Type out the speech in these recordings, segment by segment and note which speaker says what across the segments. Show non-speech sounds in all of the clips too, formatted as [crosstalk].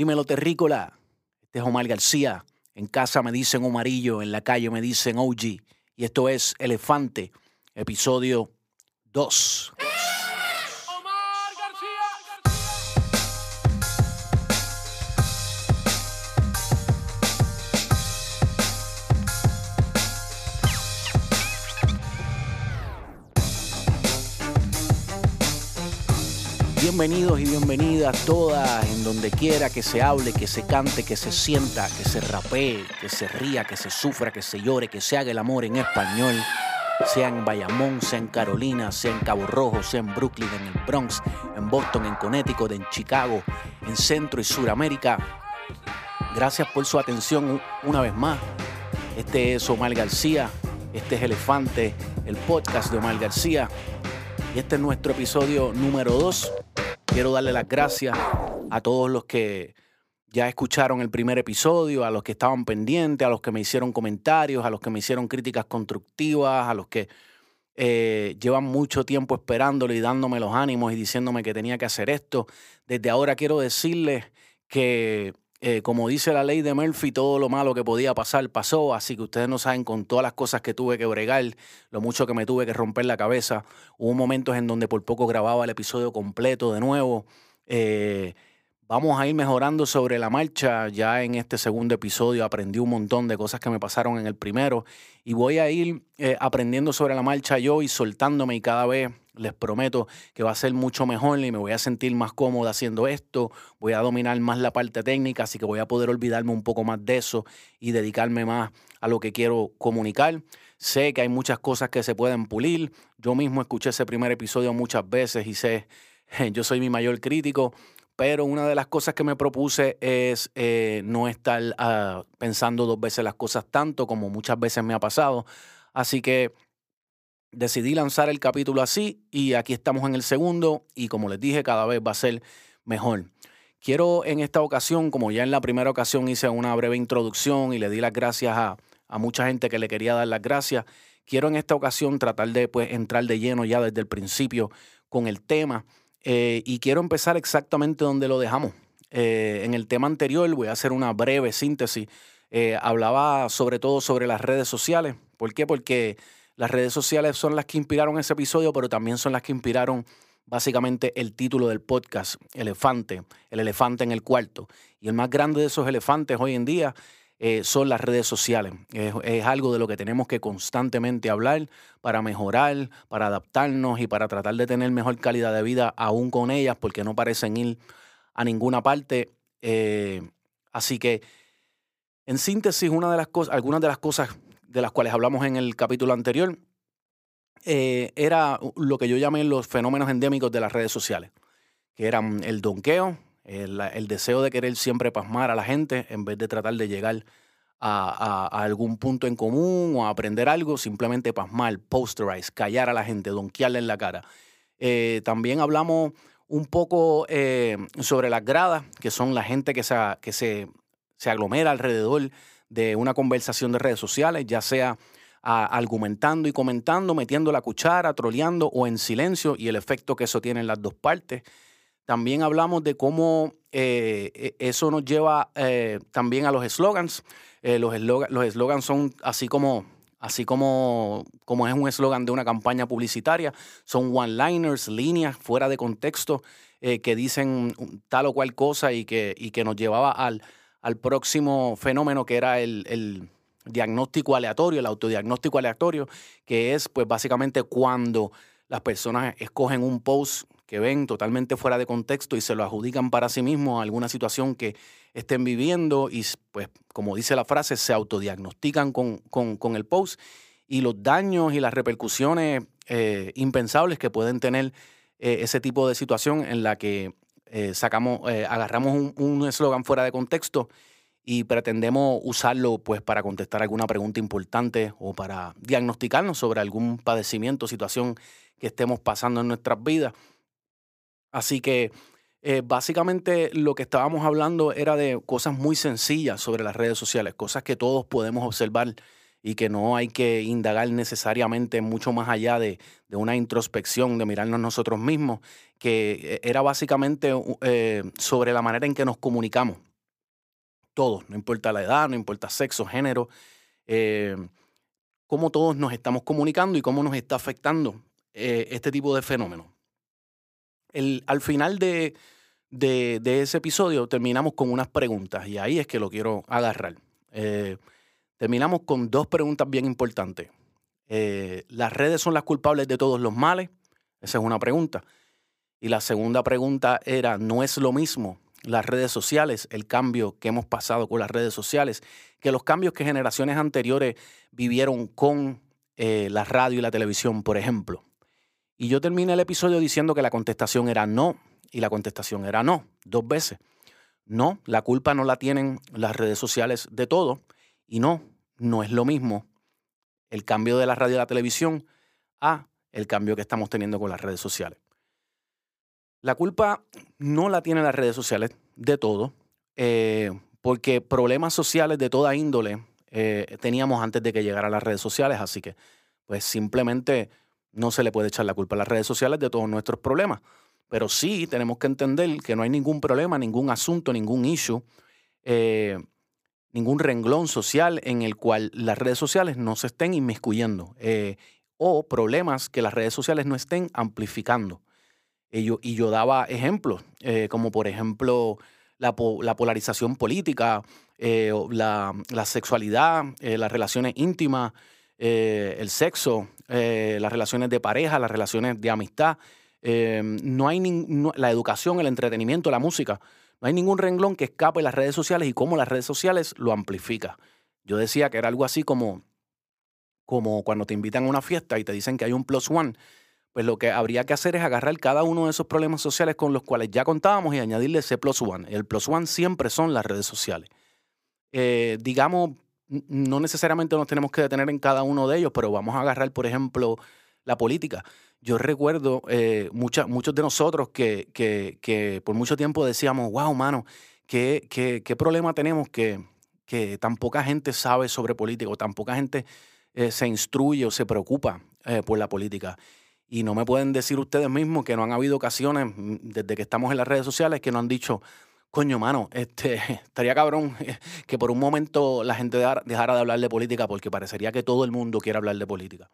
Speaker 1: Dímelo, terrícola. Este es Omar García. En casa me dicen Omarillo, en la calle me dicen OG. Y esto es Elefante, episodio 2. Bienvenidos y bienvenidas todas en donde quiera que se hable, que se cante, que se sienta, que se rapee, que se ría, que se sufra, que se llore, que se haga el amor en español, sea en Bayamón, sea en Carolina, sea en Cabo Rojo, sea en Brooklyn, en el Bronx, en Boston, en Connecticut, en Chicago, en Centro y Suramérica. Gracias por su atención una vez más. Este es Omar García, este es Elefante, el podcast de Omar García. Y este es nuestro episodio número 2. Quiero darle las gracias a todos los que ya escucharon el primer episodio, a los que estaban pendientes, a los que me hicieron comentarios, a los que me hicieron críticas constructivas, a los que eh, llevan mucho tiempo esperándolo y dándome los ánimos y diciéndome que tenía que hacer esto. Desde ahora quiero decirles que eh, como dice la ley de Murphy, todo lo malo que podía pasar pasó, así que ustedes no saben con todas las cosas que tuve que bregar, lo mucho que me tuve que romper la cabeza. Hubo momentos en donde por poco grababa el episodio completo de nuevo. Eh, vamos a ir mejorando sobre la marcha. Ya en este segundo episodio aprendí un montón de cosas que me pasaron en el primero y voy a ir eh, aprendiendo sobre la marcha yo y soltándome y cada vez les prometo que va a ser mucho mejor y me voy a sentir más cómodo haciendo esto, voy a dominar más la parte técnica, así que voy a poder olvidarme un poco más de eso y dedicarme más a lo que quiero comunicar. Sé que hay muchas cosas que se pueden pulir. Yo mismo escuché ese primer episodio muchas veces y sé, [laughs] yo soy mi mayor crítico, pero una de las cosas que me propuse es eh, no estar ah, pensando dos veces las cosas tanto como muchas veces me ha pasado. Así que decidí lanzar el capítulo así y aquí estamos en el segundo y como les dije, cada vez va a ser mejor. Quiero en esta ocasión, como ya en la primera ocasión hice una breve introducción y le di las gracias a, mucha gente que le quería dar las gracias, quiero en esta ocasión tratar de pues, entrar de lleno ya desde el principio con el tema eh, y quiero empezar exactamente donde lo dejamos. Eh, en el tema anterior voy a hacer una breve síntesis. Eh, hablaba sobre todo sobre las redes sociales. ¿Por qué? Porque las redes sociales son las que inspiraron ese episodio, pero también son las que inspiraron básicamente el título del podcast, Elefante, el elefante en el cuarto. Y el más grande de esos elefantes hoy en día eh, son las redes sociales. Es, algo de lo que tenemos que constantemente hablar para mejorar, para adaptarnos y para tratar de tener mejor calidad de vida aún con ellas, porque no parecen ir a ninguna parte. Eh, así que, en síntesis, una de las cosas, algunas de las cosas de las cuales hablamos en el capítulo anterior, eh, era lo que yo llamé los fenómenos endémicos de las redes sociales, que eran el donqueo, el, deseo de querer siempre pasmar a la gente en vez de tratar de llegar a, algún punto en común o a aprender algo, simplemente pasmar, posterize, callar a la gente, donkearle en la cara. Eh, también hablamos un poco eh, sobre las gradas, que son la gente que se, que se, se aglomera alrededor de una conversación de redes sociales, ya sea argumentando y comentando, metiendo la cuchara, troleando o en silencio y el efecto que eso tiene en las dos partes. También hablamos de cómo eh, e, eso nos lleva eh, también a los eslogans. Eh, los eslogans son así como, así como, como es un eslogan de una campaña publicitaria, son one-liners, líneas fuera de contexto que dicen tal o cual cosa y que, y que nos llevaba al, al próximo fenómeno que era el, diagnóstico aleatorio, el autodiagnóstico aleatorio, que es pues básicamente cuando las personas escogen un post que ven totalmente fuera de contexto y se lo adjudican para sí mismos a alguna situación que estén viviendo y pues como dice la frase, se autodiagnostican con, con, el post y los daños y las repercusiones eh, impensables que pueden tener eh, ese tipo de situación en la que eh, sacamos, agarramos un eslogan fuera de contexto y pretendemos usarlo pues para contestar alguna pregunta importante o para diagnosticarnos sobre algún padecimiento, situación que estemos pasando en nuestras vidas. Así que eh, básicamente lo que estábamos hablando era de cosas muy sencillas sobre las redes sociales, cosas que todos podemos observar y que no hay que indagar necesariamente mucho más allá de, una introspección, de mirarnos nosotros mismos, que eh, era básicamente eh, sobre la manera en que nos comunicamos. todos, no importa la edad, no importa sexo, género, cómo todos nos estamos comunicando y cómo nos está afectando este tipo de fenómenos. Al final de, ese episodio terminamos con unas preguntas y ahí es que lo quiero agarrar. Eh, terminamos con dos preguntas bien importantes. ¿Las redes son las culpables de todos los males? Esa es una pregunta. Y la segunda pregunta era, ¿no es lo mismo las redes sociales, el cambio que hemos pasado con las redes sociales, que los cambios que generaciones anteriores vivieron con eh, la radio y la televisión, por ejemplo? Y yo terminé el episodio diciendo que la contestación era no, y la contestación era no, dos veces. No, la culpa no la tienen las redes sociales de todo, y no, no es lo mismo el cambio de la radio y la televisión a el cambio que estamos teniendo con las redes sociales. La culpa no la tienen las redes sociales de todo, eh, porque problemas sociales de toda índole eh, teníamos antes de que llegaran las redes sociales, así que pues simplemente no se le puede echar la culpa a las redes sociales de todos nuestros problemas. Pero sí tenemos que entender que no hay ningún problema, ningún asunto, ningún issue, eh, ningún renglón social en el cual las redes sociales no se estén inmiscuyendo o problemas que las redes sociales no estén amplificando. Y yo, y yo daba ejemplos, eh, como por ejemplo la, polarización política, eh, la, sexualidad, eh, las relaciones íntimas, el sexo, las relaciones de pareja, las relaciones de amistad. no hay la educación, el entretenimiento, la música. No hay ningún renglón que escape las redes sociales y cómo las redes sociales lo amplifica. Yo decía que era algo así como, como cuando te invitan a una fiesta y te dicen que hay un plus one pues lo que habría que hacer es agarrar cada uno de esos problemas sociales con los cuales ya contábamos y añadirle ese plus one. El plus one siempre son las redes sociales. Eh, digamos, no necesariamente nos tenemos que detener en cada uno de ellos, pero vamos a agarrar, por ejemplo, la política. Yo recuerdo eh, muchos de nosotros que, que, por mucho tiempo decíamos, wow, mano, qué, qué, problema tenemos que, que tan poca gente sabe sobre política o tan poca gente eh, se instruye o se preocupa por la política. Y no me pueden decir ustedes mismos que no han habido ocasiones mm, desde que estamos en las redes sociales que no han dicho, coño, mano, este, [laughs] estaría cabrón [laughs] que por un momento la gente dejara de hablar de política porque parecería que todo el mundo quiere hablar de política.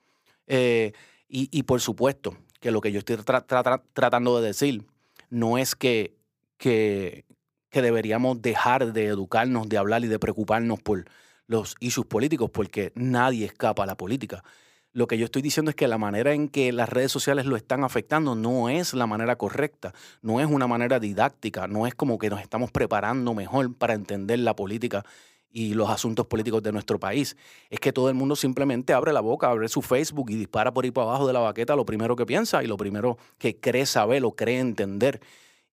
Speaker 1: Eh, y, por supuesto que lo que yo estoy tratando de decir no es que, que, que deberíamos dejar de educarnos, de hablar y de preocuparnos por los issues políticos, porque nadie escapa a la política. Lo que yo estoy diciendo es que la manera en que las redes sociales lo están afectando no es la manera correcta, no es una manera didáctica, no es como que nos estamos preparando mejor para entender la política y los asuntos políticos de nuestro país. Es que todo el mundo simplemente abre la boca, abre su Facebook y dispara por ahí para abajo de la baqueta lo primero que piensa y lo primero que cree saber o cree entender.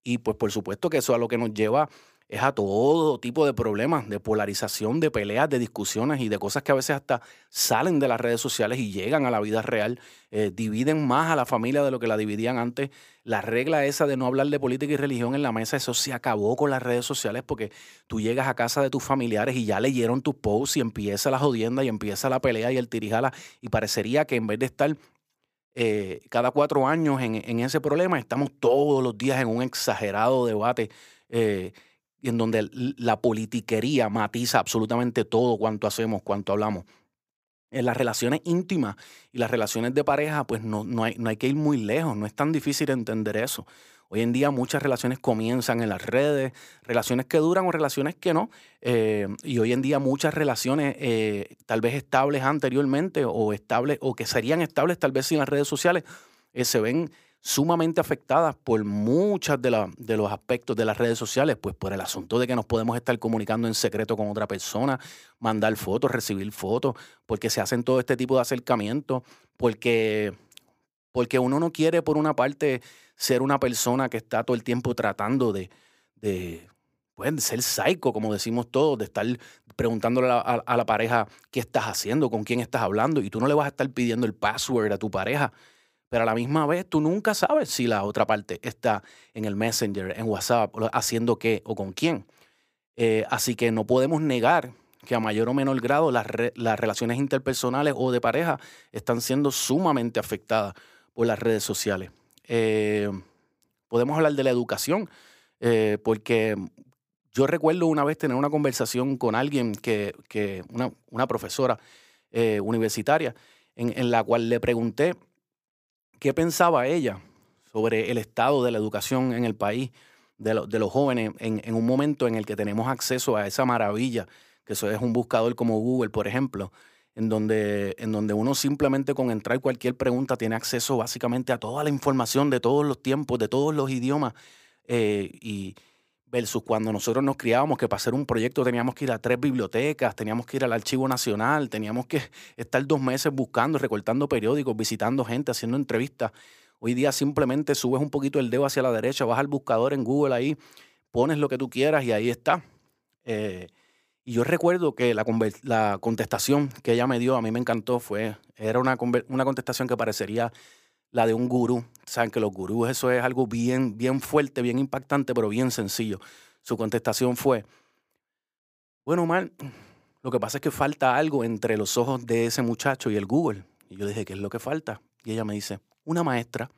Speaker 1: Y pues por supuesto que eso es a lo que nos lleva es a todo tipo de problemas, de polarización, de peleas, de discusiones y de cosas que a veces hasta salen de las redes sociales y llegan a la vida real, eh, dividen más a la familia de lo que la dividían antes. La regla esa de no hablar de política y religión en la mesa, eso se acabó con las redes sociales porque tú llegas a casa de tus familiares y ya leyeron tus posts y empieza la jodienda y empieza la pelea y el tirijala y parecería que en vez de estar eh, cada cuatro años en, ese problema, estamos todos los días en un exagerado debate. Eh, y en donde la politiquería matiza absolutamente todo cuanto hacemos, cuanto hablamos. En las relaciones íntimas y las relaciones de pareja, pues no, no, hay, no hay que ir muy lejos, no es tan difícil entender eso. Hoy en día muchas relaciones comienzan en las redes, relaciones que duran o relaciones que no. Eh, y hoy en día muchas relaciones eh, tal vez estables anteriormente o estables o que serían estables tal vez sin las redes sociales eh, se ven sumamente afectadas por muchos de, de los aspectos de las redes sociales, pues por el asunto de que nos podemos estar comunicando en secreto con otra persona, mandar fotos, recibir fotos, porque se hacen todo este tipo de acercamientos, porque, porque uno no quiere, por una parte, ser una persona que está todo el tiempo tratando de, de pues, ser psycho, como decimos todos, de estar preguntándole a, a la pareja qué estás haciendo, con quién estás hablando, y tú no le vas a estar pidiendo el password a tu pareja pero a la misma vez tú nunca sabes si la otra parte está en el Messenger, en WhatsApp, haciendo qué o con quién. Eh, así que no podemos negar que a mayor o menor grado las, relaciones interpersonales o de pareja están siendo sumamente afectadas por las redes sociales. Eh, podemos hablar de la educación, eh, porque yo recuerdo una vez tener una conversación con alguien que, una, profesora universitaria, en, la cual le pregunté qué pensaba ella sobre el estado de la educación en el país, de, los jóvenes, en, un momento en el que tenemos acceso a esa maravilla, que eso es un buscador como Google, por ejemplo, en donde, en donde uno simplemente con entrar cualquier pregunta tiene acceso básicamente a toda la información de todos los tiempos, de todos los idiomas. Eh, y versus cuando nosotros nos criábamos que para hacer un proyecto teníamos que ir a tres bibliotecas, teníamos que ir al Archivo Nacional, teníamos que [laughs] estar dos meses buscando, recortando periódicos, visitando gente, haciendo entrevistas. Hoy día simplemente subes un poquito el dedo hacia la derecha, vas al buscador en Google ahí, pones lo que tú quieras y ahí está. Eh, y yo recuerdo que la, la, contestación que ella me dio, a mí me encantó, fue, era una, una contestación que parecería la de un gurú. Saben que los gurús eso es algo bien, bien fuerte, bien impactante, pero bien sencillo. Su contestación fue, bueno, Omar, lo que pasa es que falta algo entre los ojos de ese muchacho y el Google. Y yo dije, ¿qué es lo que falta? Y ella me dice, una maestra.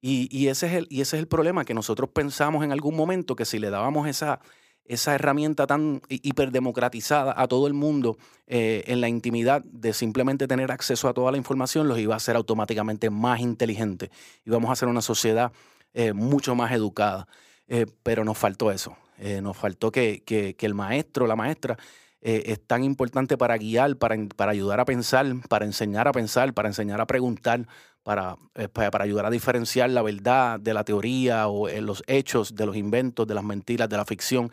Speaker 1: Y, y, ese es el, y ese es el problema, que nosotros pensamos en algún momento que si le dábamos esa, esa herramienta tan hiperdemocratizada a todo el mundo eh, en la intimidad de simplemente tener acceso a toda la información, los iba a hacer automáticamente más inteligentes. Íbamos a hacer una sociedad eh, mucho más educada. Eh, pero nos faltó eso. nos faltó que, que, el maestro, la maestra, es tan importante para guiar, para, para, ayudar a pensar, para enseñar a pensar, para enseñar a preguntar, para, para ayudar a diferenciar la verdad de la teoría o los hechos de los inventos, de las mentiras, de la ficción.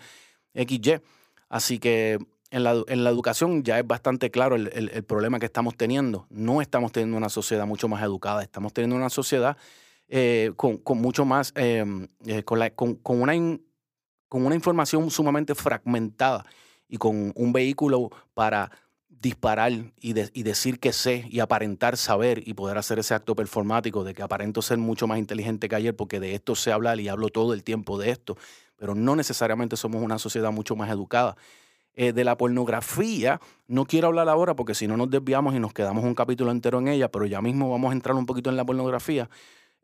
Speaker 1: XY. Así que en la, educación ya es bastante claro el, problema que estamos teniendo. No estamos teniendo una sociedad mucho más educada, estamos teniendo una sociedad eh, con, mucho más, em, eh, con, con, una con una información sumamente fragmentada y con un vehículo para disparar y, y, decir que sé y aparentar saber y poder hacer ese acto performático de que aparento ser mucho más inteligente que ayer porque de esto sé hablar y hablo todo el tiempo de esto pero no necesariamente somos una sociedad mucho más educada. Eh, de la pornografía, no quiero hablar ahora porque si no nos desviamos y nos quedamos un capítulo entero en ella, pero ya mismo vamos a entrar un poquito en la pornografía.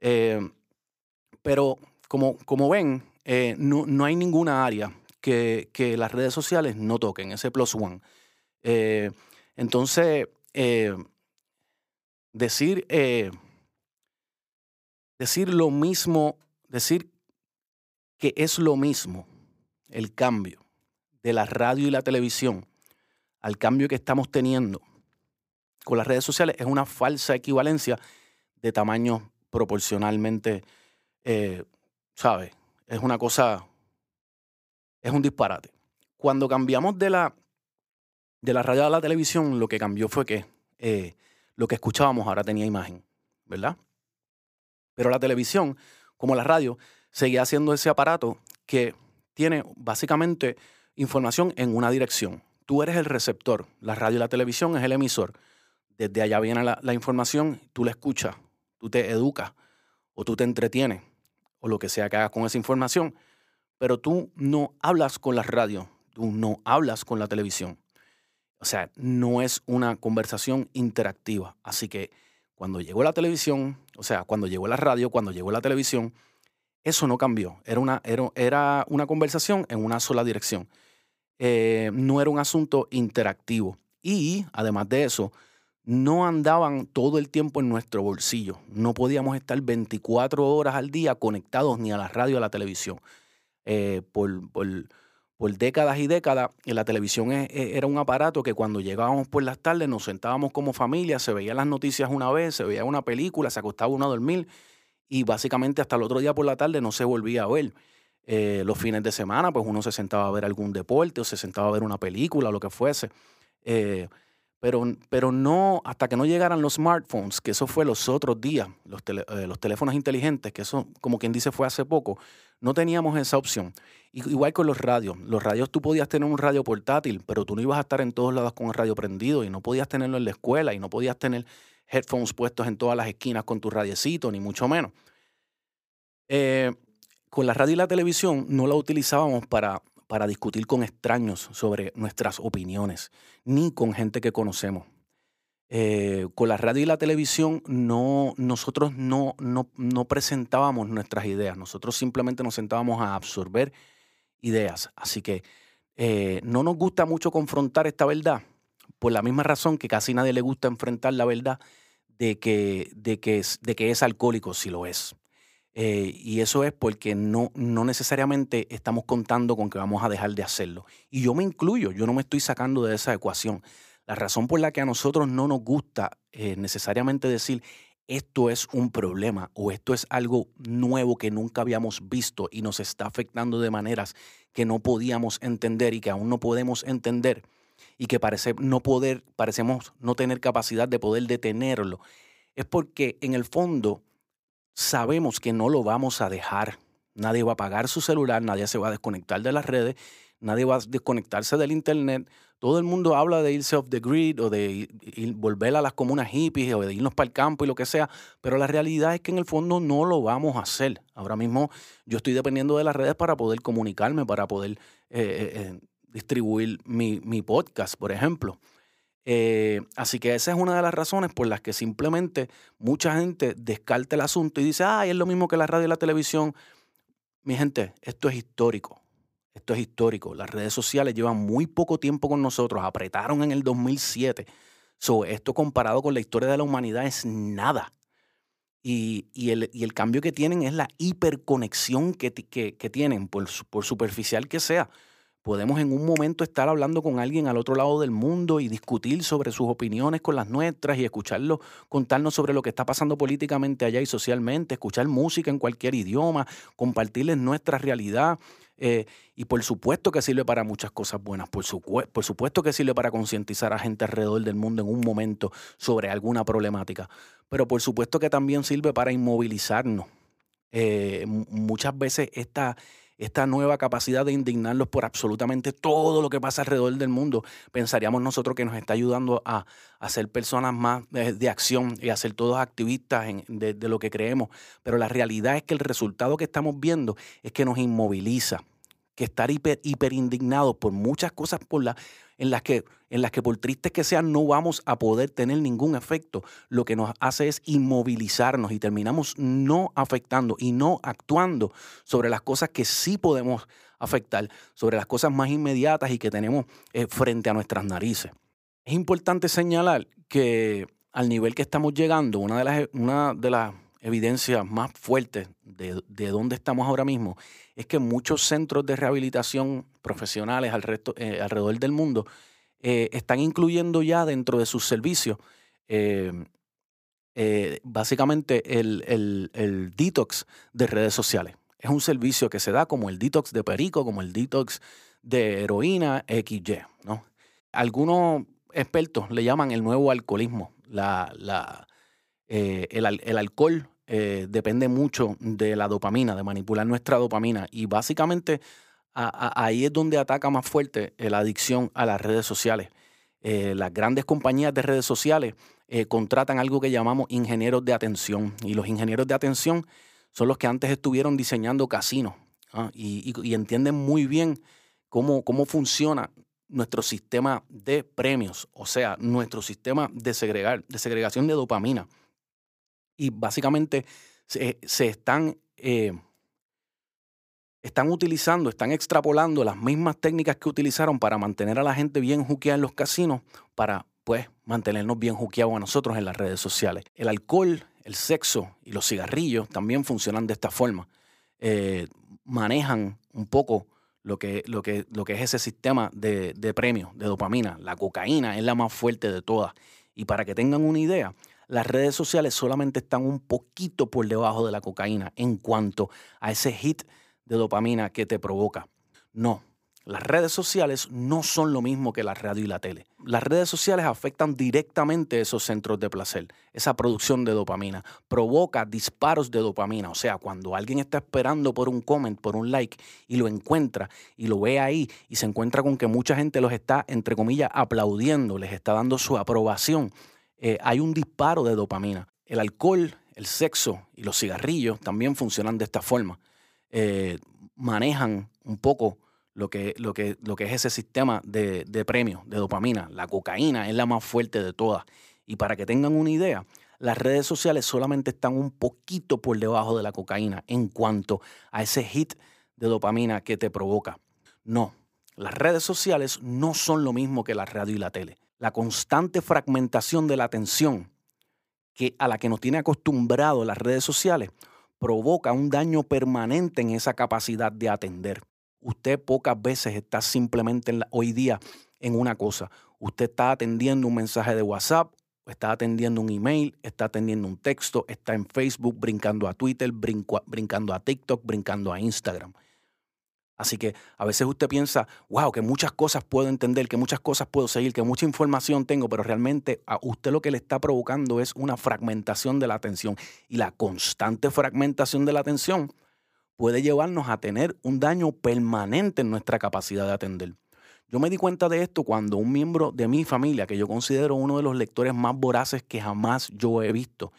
Speaker 1: Eh, pero como, como ven, eh, no, no, hay ninguna área que, que, las redes sociales no toquen, ese plus one. entonces, decir, decir lo mismo, decir que es lo mismo el cambio de la radio y la televisión al cambio que estamos teniendo con las redes sociales es una falsa equivalencia de tamaño proporcionalmente, eh, ¿sabes? Es una cosa, es un disparate. Cuando cambiamos de la, de la radio a la televisión, lo que cambió fue que eh, lo que escuchábamos ahora tenía imagen, ¿verdad? Pero la televisión, como la radio, seguía haciendo ese aparato que tiene básicamente información en una dirección. Tú eres el receptor, la radio y la televisión es el emisor. Desde allá viene la, información, tú la escuchas, tú te educas o tú te entretienes o lo que sea que hagas con esa información, pero tú no hablas con la radio, tú no hablas con la televisión. O sea, no es una conversación interactiva. Así que cuando llegó la televisión, o sea, cuando llegó la radio, cuando llegó la televisión, eso no cambió. Era una, era, una conversación en una sola dirección. Eh, no era un asunto interactivo. Y además de eso, no andaban todo el tiempo en nuestro bolsillo. No podíamos estar 24 horas al día conectados ni a la radio ni a la televisión. Eh, por, por, décadas y décadas, la televisión e, e, era un aparato que cuando llegábamos por las tardes nos sentábamos como familia, se veían las noticias una vez, se veía una película, se acostaba uno a dormir y básicamente hasta el otro día por la tarde no se volvía a ver. Eh, los fines de semana, pues uno se sentaba a ver algún deporte o se sentaba a ver una película o lo que fuese. Eh, pero, pero no, hasta que no llegaran los smartphones, que eso fue los otros días, los, eh, los teléfonos inteligentes, que eso, como quien dice, fue hace poco, no teníamos esa opción. Igual con los radios. Los radios tú podías tener un radio portátil, pero tú no ibas a estar en todos lados con el radio prendido y no podías tenerlo en la escuela y no podías tener headphones puestos en todas las esquinas con tu radiecito, ni mucho menos. Eh, con la radio y la televisión no la utilizábamos para, para discutir con extraños sobre nuestras opiniones, ni con gente que conocemos. Eh, con la radio y la televisión no, nosotros no, no, no, presentábamos nuestras ideas, nosotros simplemente nos sentábamos a absorber ideas. Así que eh, no nos gusta mucho confrontar esta verdad, por la misma razón que casi nadie le gusta enfrentar la verdad de que, de que, es, de que es alcohólico si lo es. Eh, y eso es porque no, no necesariamente estamos contando con que vamos a dejar de hacerlo. Y yo me incluyo, yo no me estoy sacando de esa ecuación. La razón por la que a nosotros no nos gusta eh, necesariamente decir esto es un problema o esto es algo nuevo que nunca habíamos visto y nos está afectando de maneras que no podíamos entender y que aún no podemos entender y que parece no poder, parecemos no tener capacidad de poder detenerlo, es porque en el fondo sabemos que no lo vamos a dejar. Nadie va a apagar su celular, nadie se va a desconectar de las redes, nadie va a desconectarse del internet. Todo el mundo habla de irse off the grid o de volver a las comunas hippies o de irnos para el campo y lo que sea, pero la realidad es que en el fondo no lo vamos a hacer. Ahora mismo yo estoy dependiendo de las redes para poder comunicarme, para poder eh, eh, eh, distribuir mi, mi, podcast, por ejemplo. así que esa es una de las razones por las que simplemente mucha gente descarta el asunto y dice, ay, es lo mismo que la radio y la televisión. Mi gente, esto es histórico. Esto es histórico. Las redes sociales llevan muy poco tiempo con nosotros. Apretaron en el 2007. So, esto comparado con la historia de la humanidad es nada. Y, el, cambio que tienen es la hiperconexión que, que, tienen, por, por superficial que sea. Podemos en un momento estar hablando con alguien al otro lado del mundo y discutir sobre sus opiniones con las nuestras y escucharlo contarnos sobre lo que está pasando políticamente allá y socialmente, escuchar música en cualquier idioma, compartirles nuestra realidad. Eh, y por supuesto que sirve para muchas cosas buenas, por, supuesto que sirve para concientizar a gente alrededor del mundo en un momento sobre alguna problemática, pero por supuesto que también sirve para inmovilizarnos. Eh, muchas veces esta, esta nueva capacidad de indignarlos por absolutamente todo lo que pasa alrededor del mundo, pensaríamos nosotros que nos está ayudando a, a ser personas más de, acción y a ser todos activistas de, lo que creemos. Pero la realidad es que el resultado que estamos viendo es que nos inmoviliza que estar hiper, hiper por muchas cosas por la, en, las que, en las que por tristes que sean no vamos a poder tener ningún efecto. Lo que nos hace es inmovilizarnos y terminamos no afectando y no actuando sobre las cosas que sí podemos afectar, sobre las cosas más inmediatas y que tenemos eh, frente a nuestras narices. Es importante señalar que al nivel que estamos llegando, una de las, una de las evidencias más fuertes de, de dónde estamos ahora mismo es que muchos centros de rehabilitación profesionales eh, alrededor del mundo eh, están incluyendo ya dentro de sus servicios eh, básicamente el, el, detox de redes sociales. Es un servicio que se da como el detox de perico, como el detox de heroína XY. ¿no? Algunos expertos le llaman el nuevo alcoholismo. La, la, el, el, alcohol eh, depende mucho de la dopamina, de manipular nuestra dopamina. Y básicamente ahí es donde ataca más fuerte la adicción a las redes sociales. Eh, las grandes compañías de redes sociales eh, contratan algo que llamamos ingenieros de atención. Y los ingenieros de atención son los que antes estuvieron diseñando casinos ¿ah? y, entienden muy bien cómo, cómo funciona nuestro sistema de premios, o sea, nuestro sistema de, segregar, de segregación de dopamina y básicamente se, están, eh, están utilizando, están extrapolando las mismas técnicas que utilizaron para mantener a la gente bien juqueada en los casinos, para pues mantenernos bien juqueados a nosotros en las redes sociales. El alcohol, el sexo y los cigarrillos también funcionan de esta forma. Eh, manejan un poco lo que, lo, que, lo que es ese sistema de, de premios, de dopamina. La cocaína es la más fuerte de todas. Y para que tengan una idea, las redes sociales solamente están un poquito por debajo de la cocaína en cuanto a ese hit de dopamina que te provoca. No, las redes sociales no son lo mismo que la radio y la tele. Las redes sociales afectan directamente esos centros de placer, esa producción de dopamina. Provoca disparos de dopamina. O sea, cuando alguien está esperando por un comment, por un like, y lo encuentra y lo ve ahí y se encuentra con que mucha gente los está, entre comillas, aplaudiendo, les está dando su aprobación, eh, hay un disparo de dopamina. El alcohol, el sexo y los cigarrillos también funcionan de esta forma. Eh, manejan un poco lo que, es ese sistema de, de de dopamina. La cocaína es la más fuerte de todas. Y para que tengan una idea, las redes sociales solamente están un poquito por debajo de la cocaína en cuanto a ese hit de dopamina que te provoca. No, las redes sociales no son lo mismo que la radio y la tele. La constante fragmentación de la atención que a la que nos tiene acostumbrado las redes sociales provoca un daño permanente en esa capacidad de atender. Usted pocas veces está simplemente hoy día en una cosa. Usted está atendiendo un mensaje de WhatsApp, está atendiendo un email, está atendiendo un texto, está en Facebook, brincando a Twitter, brincando a TikTok, brincando a Instagram. Así que a veces usted piensa, wow, que muchas cosas puedo entender, que muchas cosas puedo seguir, que mucha información tengo, pero realmente a usted lo que le está provocando es una fragmentación de la atención. Y la constante fragmentación de la atención puede llevarnos a tener un daño permanente en nuestra capacidad de atender. Yo me di cuenta de esto cuando un miembro de mi familia, que yo considero uno de los lectores más voraces que jamás yo he visto,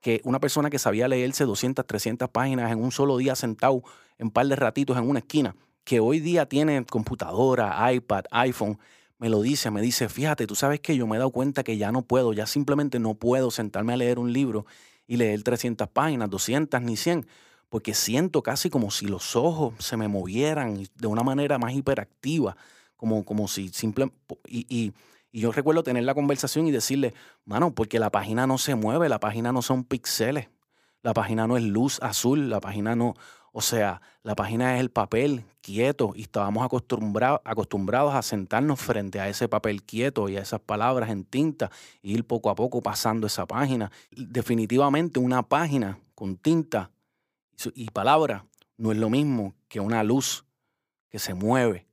Speaker 1: que una persona que sabía leerse 200, 300 páginas en un solo día sentado en un par de ratitos en una esquina, que hoy día tiene computadora, iPad, iPhone, me lo dice, me dice, fíjate, tú sabes que yo me he dado cuenta que ya no puedo, ya simplemente no puedo sentarme a leer un libro y leer 300 páginas, 200 ni 100, porque siento casi como si los ojos se me movieran de una manera más hiperactiva, como, como si simplemente... y yo recuerdo tener la conversación y decirle, mano, porque la página no se mueve, la página no son píxeles, la página no es luz azul, la página no, o sea, la página es el papel quieto y estábamos acostumbrados, acostumbrados a sentarnos frente a ese papel quieto y a esas palabras en tinta e ir poco a poco pasando esa página. Definitivamente una página con tinta y palabra no es lo mismo que una luz que se mueve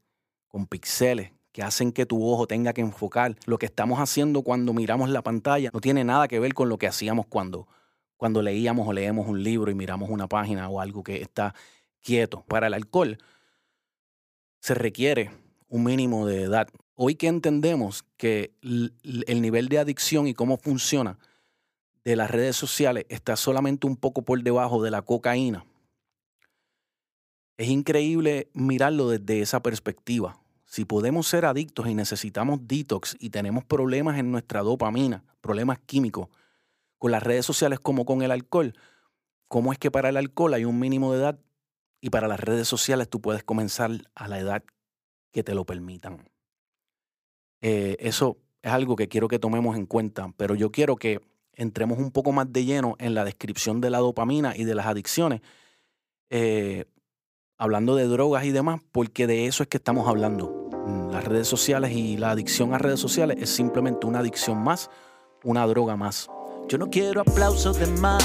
Speaker 1: con píxeles que hacen que tu ojo tenga que enfocar. Lo que estamos haciendo cuando miramos la pantalla no tiene nada que ver con lo que hacíamos cuando, cuando leíamos o leemos un libro y miramos una página o algo que está quieto. Para el alcohol se requiere un mínimo de edad. Hoy que entendemos que el nivel de adicción y cómo funciona de las redes sociales está solamente un poco por debajo de la cocaína, es increíble mirarlo desde esa perspectiva. Si podemos ser adictos y necesitamos detox y tenemos problemas en nuestra dopamina, problemas químicos, con las redes sociales como con el alcohol, ¿cómo es que para el alcohol hay un mínimo de edad y para las redes sociales tú puedes comenzar a la edad que te lo permitan? Eh, eso es algo que quiero que tomemos en cuenta, pero yo quiero que entremos un poco más de lleno en la descripción de la dopamina y de las adicciones, eh, hablando de drogas y demás, porque de eso es que estamos hablando. Las redes sociales y la adicción a redes sociales es simplemente una adicción más, una droga más. Yo no quiero aplausos de más.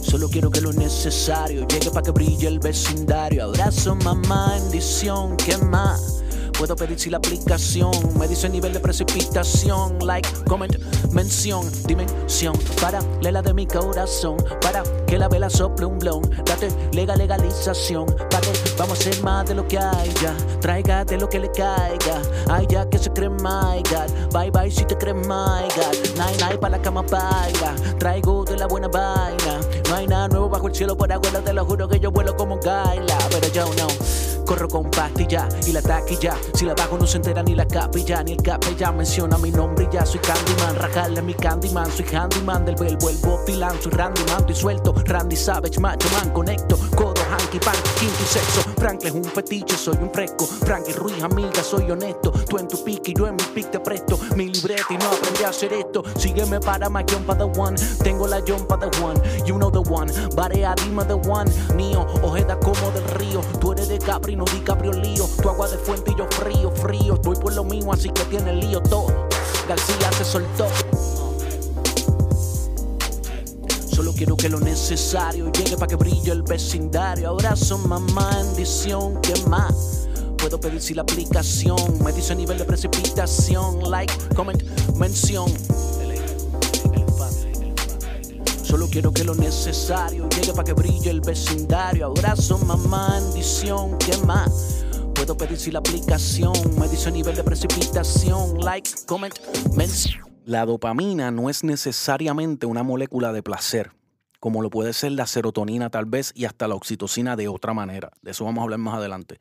Speaker 1: Solo quiero que lo necesario llegue para que brille el vecindario. Abrazo, mamá, bendición, ¿qué más? Puedo pedir si la aplicación me dice nivel de precipitación. Like, comment, mención, dimensión. Para la de mi corazón. Para que la vela sople un blon. Date legal, legalización. Para vamos a ser más de lo que hay ya. Traiga de lo que le caiga. Ay, ya que se cree, my God. Bye bye si te crees, my God. Nine, nine, para la cama baila. Traigo de la buena vaina. No hay nada nuevo bajo el cielo por abuelo. Te lo juro que yo vuelo como Gaila. Pero yo no. Corro con pastilla y la taquilla. Si la bajo no se entera ni la capilla ni el capellán menciona mi nombre y ya soy Candyman. Rajarle mi Candyman, soy handyman del verbo, el pilán, soy Randy Man, estoy suelto. Randy Savage, macho man, conecto. Codo, hanky, pan, kinky, sexo. Frank es un fetiche, soy un fresco. Frankie Ruiz, amiga, soy honesto. Tú en tu pique y yo en mi pick te presto. Mi libreta y no aprendí a hacer esto. Sígueme para my jump the one. Tengo la jump the one. You know the one. Barea, dime the one. Mío, ojeda como del río. Tú eres de Capri no DiCaprio lío. Tu agua de fuente y yo frío, frío. Voy por lo mismo, así que tiene lío todo. García se soltó. Solo quiero que lo necesario llegue para que brille el vecindario. Abrazo, mamá, bendición, ¿qué más? Puedo pedir si la aplicación me dice nivel de precipitación. Like, comment, mención. Solo quiero que lo necesario llegue para que brille el vecindario. Abrazo, mamá, bendición, ¿qué más? Puedo pedir si la aplicación me dice nivel de precipitación. Like, comment, mention. La dopamina no es necesariamente una molécula de placer, como lo puede ser la serotonina tal vez y hasta la oxitocina de otra manera. De eso vamos a hablar más adelante.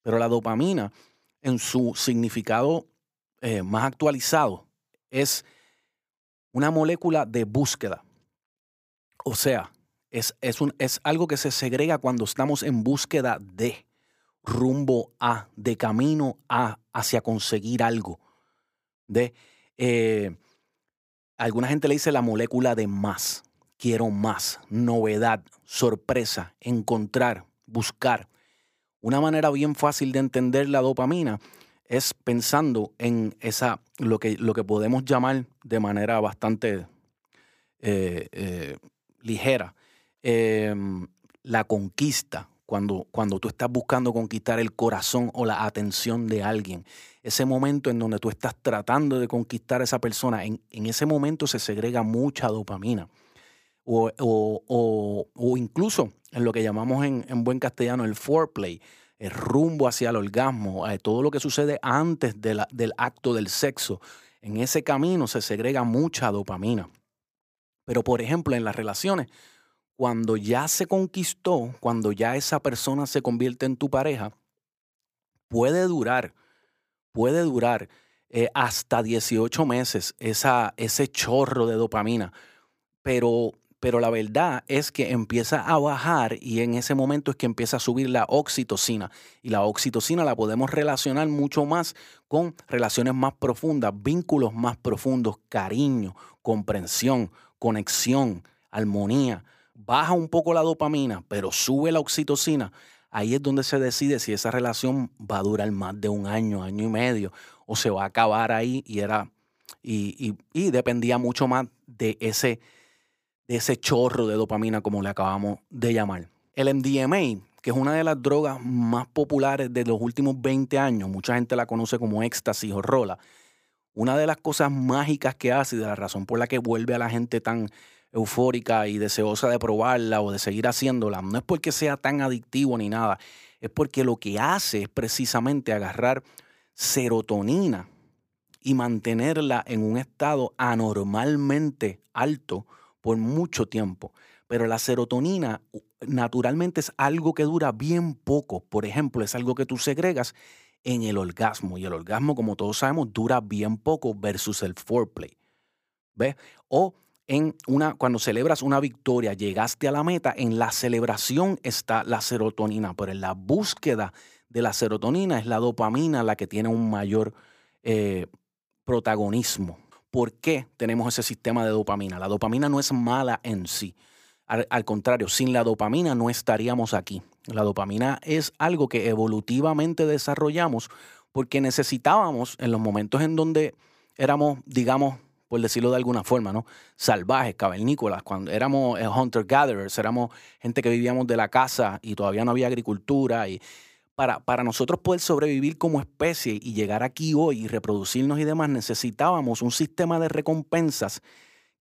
Speaker 1: Pero la dopamina, en su significado eh, más actualizado, es una molécula de búsqueda. O sea, es, es, un, es algo que se segrega cuando estamos en búsqueda de. rumbo a, de camino a, hacia conseguir algo. De, eh, alguna gente le dice la molécula de más. Quiero más, novedad, sorpresa, encontrar, buscar. Una manera bien fácil de entender la dopamina es pensando en esa, lo que, lo que podemos llamar de manera bastante eh, eh, ligera, em, la conquista, cuando, cuando tú estás buscando conquistar el corazón o la atención de alguien. Ese momento en donde tú estás tratando de conquistar a esa persona, en, ese momento se segrega mucha dopamina. O, o, incluso en lo que llamamos en, en buen castellano el foreplay, el rumbo hacia el orgasmo, eh, todo lo que sucede antes del acto del sexo. En ese camino se segrega mucha dopamina. Pero por ejemplo, en las relaciones, cuando ya se conquistó, cuando ya esa persona se convierte en tu pareja, puede durar, puede durar eh, hasta 18 meses esa, ese chorro de dopamina. Pero pero la verdad es que empieza a bajar y en ese momento es que empieza a subir la oxitocina. Y la oxitocina la podemos relacionar mucho más con relaciones más profundas, vínculos más profundos, cariño, comprensión, conexión, armonía. Baja un poco la dopamina, pero sube la oxitocina. Ahí es donde se decide si esa relación va a durar más de un año, año y medio, o se va a acabar ahí y era y, y dependía mucho más de ese de ese chorro de dopamina como le acabamos de llamar. El MDMA, que es una de las drogas más populares de los últimos 20 años, mucha gente la conoce como éxtasis o rola. Una de las cosas mágicas que hace y de la razón por la que vuelve a la gente tan eufórica y deseosa de probarla o de seguir haciéndola, no es porque sea tan adictivo ni nada, es porque lo que hace es precisamente agarrar serotonina y mantenerla en un estado anormalmente alto por mucho tiempo. Pero la serotonina naturalmente es algo que dura bien poco. Por ejemplo, es algo que tú segregas en el orgasmo. Y el orgasmo, como todos sabemos, dura bien poco versus el foreplay. ¿Ves? O en una, cuando celebras una victoria, llegaste a la meta, en la celebración está la serotonina, pero en la búsqueda de la serotonina es la dopamina la que tiene un mayor eh, protagonismo. ¿Por qué tenemos ese sistema de dopamina? La dopamina no es mala en sí. Al, contrario, sin la dopamina no estaríamos aquí. La dopamina es algo que evolutivamente desarrollamos porque necesitábamos en los momentos en donde éramos, digamos, por decirlo de alguna forma, ¿no? Salvajes, cavernícolas, cuando éramos eh, hunter-gatherers, éramos gente que vivíamos de la casa y todavía no había agricultura y para, nosotros poder sobrevivir como especie y llegar aquí hoy y reproducirnos y demás, necesitábamos un sistema de recompensas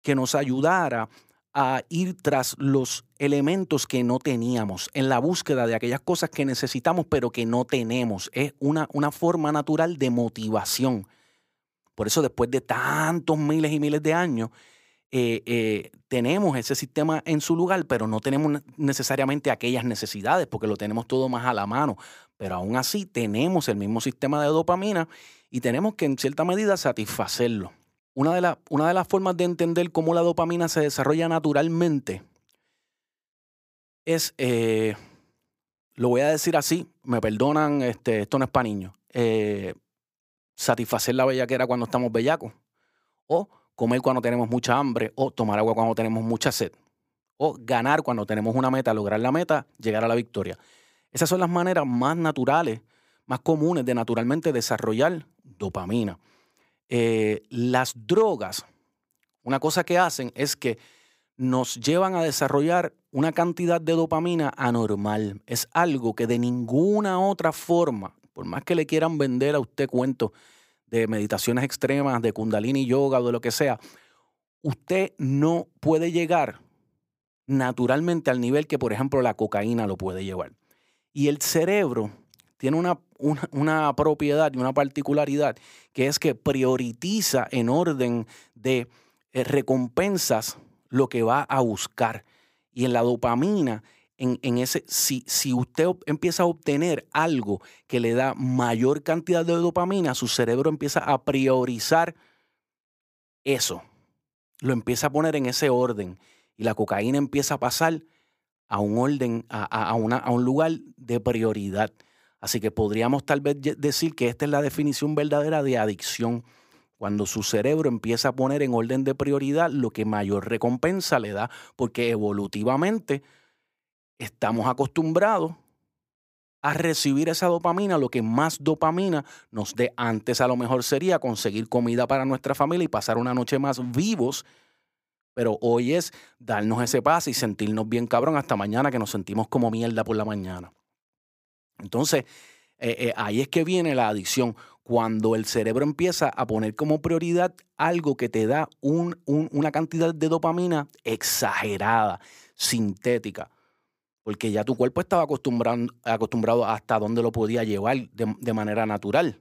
Speaker 1: que nos ayudara a ir tras los elementos que no teníamos, en la búsqueda de aquellas cosas que necesitamos pero que no tenemos. Es una, una forma natural de motivación. Por eso después de tantos miles y miles de años, eh, eh, tenemos ese sistema en su lugar, pero no tenemos necesariamente aquellas necesidades porque lo tenemos todo más a la mano. Pero aún así tenemos el mismo sistema de dopamina y tenemos que en cierta medida satisfacerlo. Una de, una de las formas de entender cómo la dopamina se desarrolla naturalmente es, eh, lo voy a decir así, me perdonan, este, esto no es para niños, satisfacer la bellaquera cuando estamos bellacos o comer cuando tenemos mucha hambre o tomar agua cuando tenemos mucha sed. O ganar cuando tenemos una meta, lograr la meta, llegar a la victoria. Esas son las maneras más naturales, más comunes de naturalmente desarrollar dopamina. Eh, las drogas, una cosa que hacen es que nos llevan a desarrollar una cantidad de dopamina anormal. Es algo que de ninguna otra forma, por más que le quieran vender a usted cuentos de meditaciones extremas, de kundalini yoga o de lo que sea, usted no puede llegar naturalmente al nivel que, por ejemplo, la cocaína lo puede llevar. Y el cerebro tiene una, una, propiedad y una particularidad que es que prioriza en orden de eh, recompensas lo que va a buscar. Y en la dopamina en, ese, si, si usted empieza a obtener algo que le da mayor cantidad de dopamina, su cerebro empieza a priorizar eso. Lo empieza a poner en ese orden. Y la cocaína empieza a pasar a un orden, a, una, a un lugar de prioridad. Así que podríamos tal vez decir que esta es la definición verdadera de adicción, cuando su cerebro empieza a poner en orden de prioridad lo que mayor recompensa le da, porque evolutivamente estamos acostumbrados a recibir esa dopamina, lo que más dopamina nos dé antes a lo mejor sería conseguir comida para nuestra familia y pasar una noche más vivos, pero hoy es darnos ese pase y sentirnos bien cabrón hasta mañana que nos sentimos como mierda por la mañana. Entonces, eh, eh, ahí es que viene la adicción, cuando el cerebro empieza a poner como prioridad algo que te da una cantidad de dopamina exagerada, sintética porque ya tu cuerpo estaba acostumbrado, acostumbrado hasta donde lo podía llevar de, manera natural.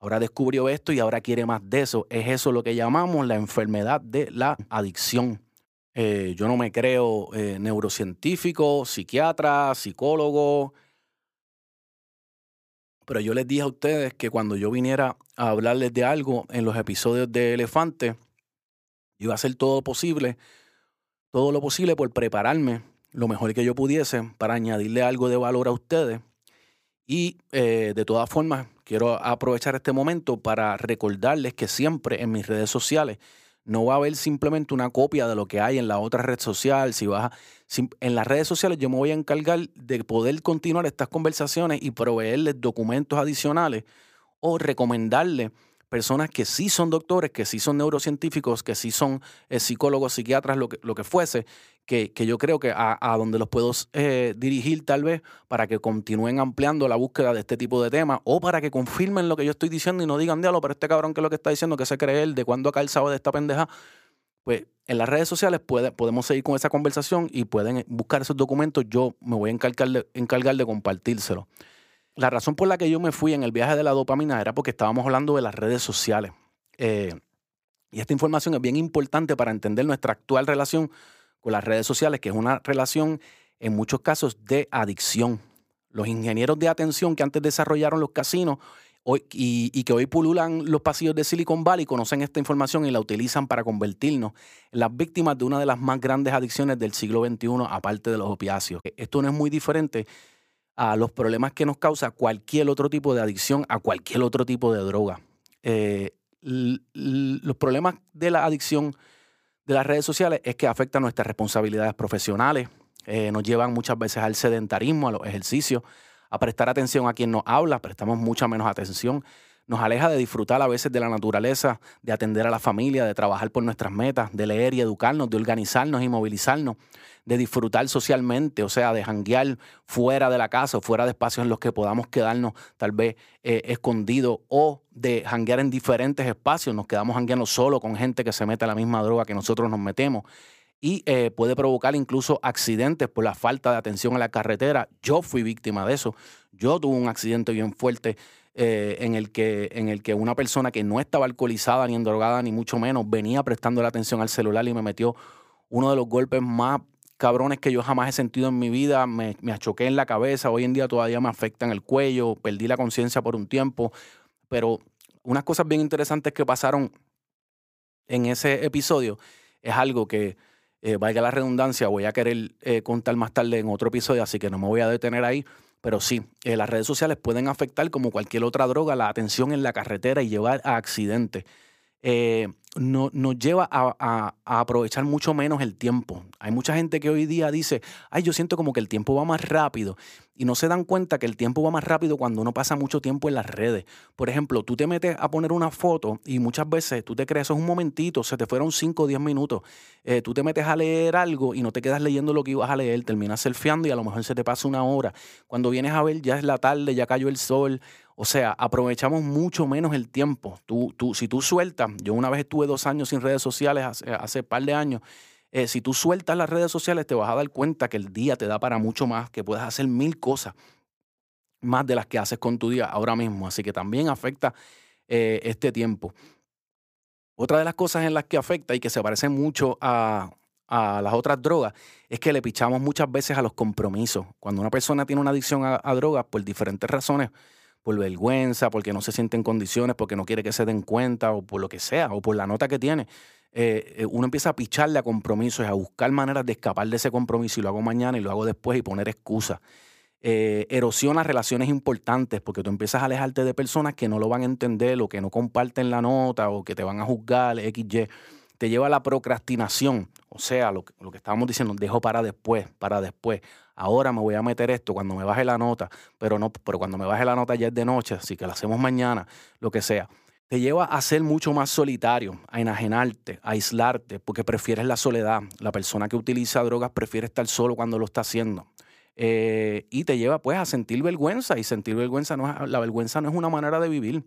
Speaker 1: Ahora descubrió esto y ahora quiere más de eso. Es eso lo que llamamos la enfermedad de la adicción. Eh, yo no me creo neurocientífico, psiquiatra, psicólogo, pero yo les dije a ustedes que cuando yo viniera a hablarles de algo en los episodios de Elefante, iba a hacer todo posible, todo lo posible por prepararme lo mejor que yo pudiese para añadirle algo de valor a ustedes. Y eh, de todas formas, quiero aprovechar este momento para recordarles que siempre en mis redes sociales no va a haber simplemente una copia de lo que hay en la otra red social. Si vas en las redes sociales, yo me voy a encargar de poder continuar estas conversaciones y proveerles documentos adicionales o recomendarles personas que sí son doctores, que sí son neurocientíficos, que sí son eh, psicólogos, psiquiatras, lo que, lo que fuese, que, yo creo que a, donde los puedo eh, dirigir tal vez para que continúen ampliando la búsqueda de este tipo de temas o para que confirmen lo que yo estoy diciendo y no digan, diablo, pero este cabrón que es lo que está diciendo, que se cree él, de cuándo acá él sabe de esta pendeja. Pues en las redes sociales puede, podemos seguir con esa conversación y pueden buscar esos documentos. Yo me voy a encargar de, encargar de compartírselo. La razón por la que yo me fui en el viaje de la dopamina era porque estábamos hablando de las redes sociales. Eh, y esta información es bien importante para entender nuestra actual relación con las redes sociales, que es una relación en muchos casos de adicción. Los ingenieros de atención que antes desarrollaron los casinos hoy, y, que hoy pululan los pasillos de Silicon Valley conocen esta información y la utilizan para convertirnos en las víctimas de una de las más grandes adicciones del siglo XXI, aparte de los opiáceos. Esto no es muy diferente a los problemas que nos causa cualquier otro tipo de adicción a cualquier otro tipo de droga. Eh, los problemas de la adicción de las redes sociales es que afectan nuestras responsabilidades profesionales, eh, nos llevan muchas veces al sedentarismo, a los ejercicios, a prestar atención a quien nos habla, prestamos mucha menos atención nos aleja de disfrutar a veces de la naturaleza, de atender a la familia, de trabajar por nuestras metas, de leer y educarnos, de organizarnos y movilizarnos, de disfrutar socialmente, o sea, de janguear fuera de la casa fuera de espacios en los que podamos quedarnos tal vez eh, escondidos o de janguear en diferentes espacios, nos quedamos jangueando solo con gente que se mete a la misma droga que nosotros nos metemos y eh, puede provocar incluso accidentes por la falta de atención a la carretera. Yo fui víctima de eso. Yo tuve un accidente bien fuerte eh, en, el que, en el que una persona que no estaba alcoholizada ni endrogada, ni mucho menos, venía prestando la atención al celular y me metió uno de los golpes más cabrones que yo jamás he sentido en mi vida. Me, me achoqué en la cabeza, hoy en día todavía me afecta en el cuello, perdí la conciencia por un tiempo. Pero unas cosas bien interesantes que pasaron en ese episodio es algo que, eh, valga la redundancia, voy a querer eh, contar más tarde en otro episodio, así que no me voy a detener ahí. Pero sí, eh, las redes sociales pueden afectar como cualquier otra droga la atención en la carretera y llevar a accidentes. Eh, no, nos lleva a, aprovechar mucho menos el tiempo. Hay mucha gente que hoy día dice, ay, yo siento como que el tiempo va más rápido. Y no se dan cuenta que el tiempo va más rápido cuando uno pasa mucho tiempo en las redes. Por ejemplo, tú te metes a poner una foto y muchas veces tú te crees, eso es un momentito, se te fueron 5 o 10 minutos. Eh, tú te metes a leer algo y no te quedas leyendo lo que ibas a leer, terminas surfeando y a lo mejor se te pasa una hora. Cuando vienes a ver ya es la tarde, ya cayó el sol o sea, aprovechamos mucho menos el tiempo. Tú, tú, si tú sueltas, yo una vez estuve dos años sin redes sociales, hace, hace par de años, eh, si tú sueltas las redes sociales te vas a dar cuenta que el día te da para mucho más, que puedes hacer mil cosas más de las que haces con tu día ahora mismo. Así que también afecta eh, este tiempo. Otra de las cosas en las que afecta y que se parece mucho a, las otras drogas es que le pichamos muchas veces a los compromisos. Cuando una persona tiene una adicción a, a drogas por diferentes razones, por vergüenza, porque no se siente en condiciones, porque no quiere que se den cuenta o por lo que sea, o por la nota que tiene. Eh, eh, uno empieza a picharle a compromisos, a buscar maneras de escapar de ese compromiso y lo hago mañana y lo hago después y poner excusas. eh, erosiona relaciones importantes porque tú empiezas a alejarte de personas que no lo van a entender o que no comparten la nota o que te van a juzgar, XY. Te lleva a la procrastinación, o sea, lo, que estábamos diciendo, dejo para después, para después. Ahora me voy a meter esto cuando me baje la nota, pero no, pero cuando me baje la nota ya es de noche, así que la hacemos mañana, lo que sea te lleva a ser mucho más solitario, a enajenarte, a aislarte, porque prefieres la soledad. La persona que utiliza drogas prefiere estar solo cuando lo está haciendo. Eh, y te lleva pues a sentir vergüenza y sentir vergüenza no es, la vergüenza no es una manera de vivir.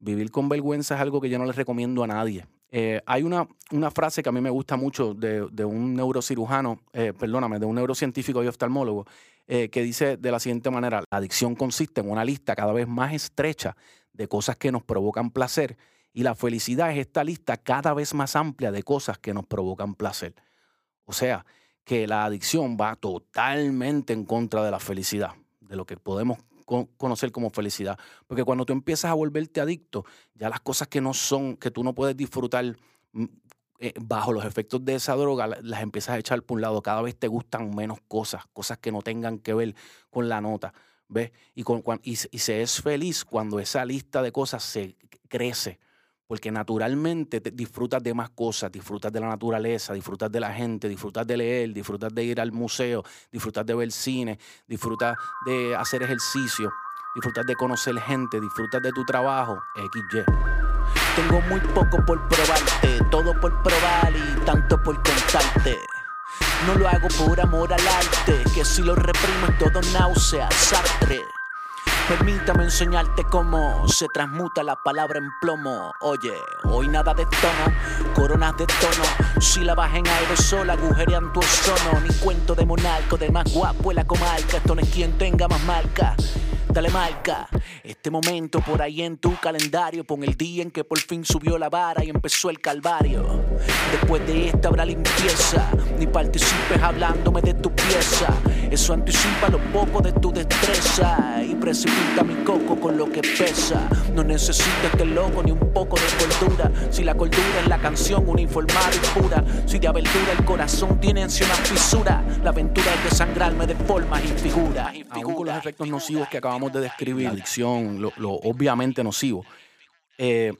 Speaker 1: Vivir con vergüenza es algo que yo no les recomiendo a nadie. Eh, hay una, una, frase que a mí me gusta mucho de, un neurocirujano, eh, perdóname, de un neurocientífico y oftalmólogo, que dice de la siguiente manera, la adicción consiste en una lista cada vez más estrecha de cosas que nos provocan placer y la felicidad es esta lista cada vez más amplia de cosas que nos provocan placer. O sea, que la adicción va totalmente en contra de la felicidad, de lo que podemos conocer como felicidad. Porque cuando tú empiezas a volverte adicto, ya las cosas que no son, que tú no puedes disfrutar mm, eh, bajo los efectos de esa droga, las empiezas a echar por un lado. Cada vez te gustan menos cosas, cosas que no tengan que ver con la nota. ¿Ves? Y, con, y, y se es feliz cuando esa lista de cosas se crece porque naturalmente disfrutas de más cosas, disfrutas de la naturaleza, disfrutas de la gente, disfrutas de leer, disfrutas de ir al museo, disfrutas de ver cine, disfrutas de hacer ejercicio, disfrutas de conocer gente, disfrutas de tu trabajo, XY. Tengo muy poco por probarte, todo por probar y tanto por contarte. No lo hago por amor al arte, que si lo reprimo es todo náusea, Sartre. Permítame enseñarte cómo se transmuta la palabra en plomo. Oye, hoy nada de tono, coronas de tono. Si la baja en aerosol, agujerean tu ozono. Ni cuento de monarco, de más guapo en la comarca. Esto no es quien tenga más marca dale marca. Este momento por ahí en tu calendario, pon el día en que por fin subió la vara y empezó el calvario. Después de esta habrá limpieza, ni participes hablándome de tu pieza. Eso anticipa lo poco de tu destreza y precipita mi coco con lo que pesa. No necesito este loco ni un poco de cordura. Si la cordura es la canción uniformada y pura, si de aventura el corazón tiene en una fisura, la aventura es desangrarme de formas y figuras. Y
Speaker 2: figuras con los efectos nocivos que acabamos de describir, adicción, lo, obviamente nocivo, eh,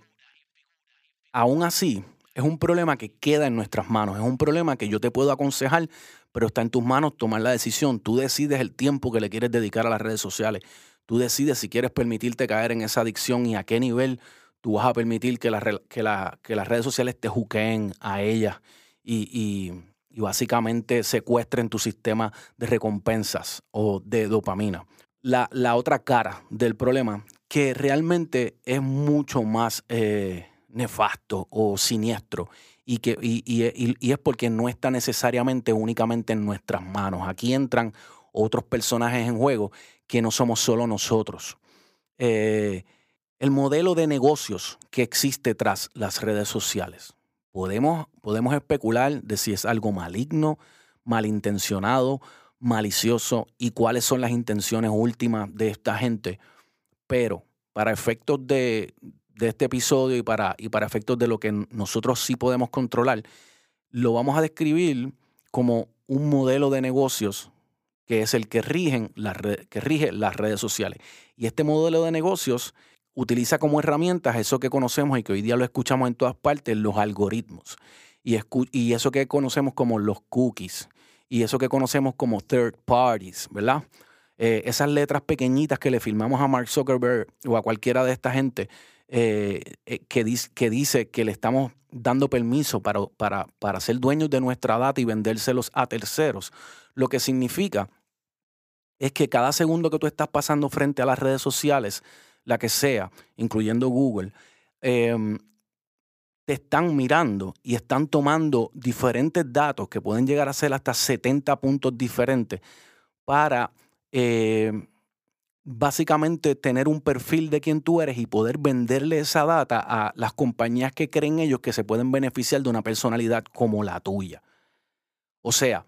Speaker 2: aún así es un problema que queda en nuestras manos, es un problema que yo te puedo aconsejar, pero está en tus manos tomar la decisión. Tú decides el tiempo que le quieres dedicar a las redes sociales. Tú decides si quieres permitirte caer en esa adicción y a qué nivel tú vas a permitir que, que, las redes sociales te juqueen a ellas y, y básicamente secuestren tu sistema de recompensas o de dopamina la, otra cara del problema, que realmente es mucho más eh, nefasto o siniestro y, que, y, es porque no está necesariamente únicamente en nuestras manos. Aquí entran otros personajes en juego que no somos solo nosotros. Eh, el modelo de negocios que existe tras las redes sociales. Podemos, podemos especular de si es algo maligno, malintencionado malicioso y cuáles son las intenciones últimas de esta gente. Pero para efectos de, este episodio y para, y para efectos de lo que nosotros sí podemos controlar, lo vamos a describir como un modelo de negocios que es el que, rigen las que rige las redes sociales. Y este modelo de negocios utiliza como herramientas eso que conocemos y que hoy día lo escuchamos en todas partes, los algoritmos. Y, y eso que conocemos como los cookies y eso que conocemos como third parties, ¿verdad? Eh, esas letras pequeñitas que le firmamos a Mark Zuckerberg o a cualquiera de esta gente eh, eh, que, dice, que le estamos dando permiso para, para, para ser dueños de nuestra data y vendérselos a terceros. Lo que significa es que cada segundo que tú estás pasando frente a las redes sociales, la que sea, incluyendo Google, em, están mirando y están tomando diferentes datos que pueden llegar a ser hasta 70 puntos diferentes para eh, básicamente tener un perfil de quién tú eres y poder venderle esa data a las compañías que creen ellos que se pueden beneficiar de una personalidad como la tuya. O sea,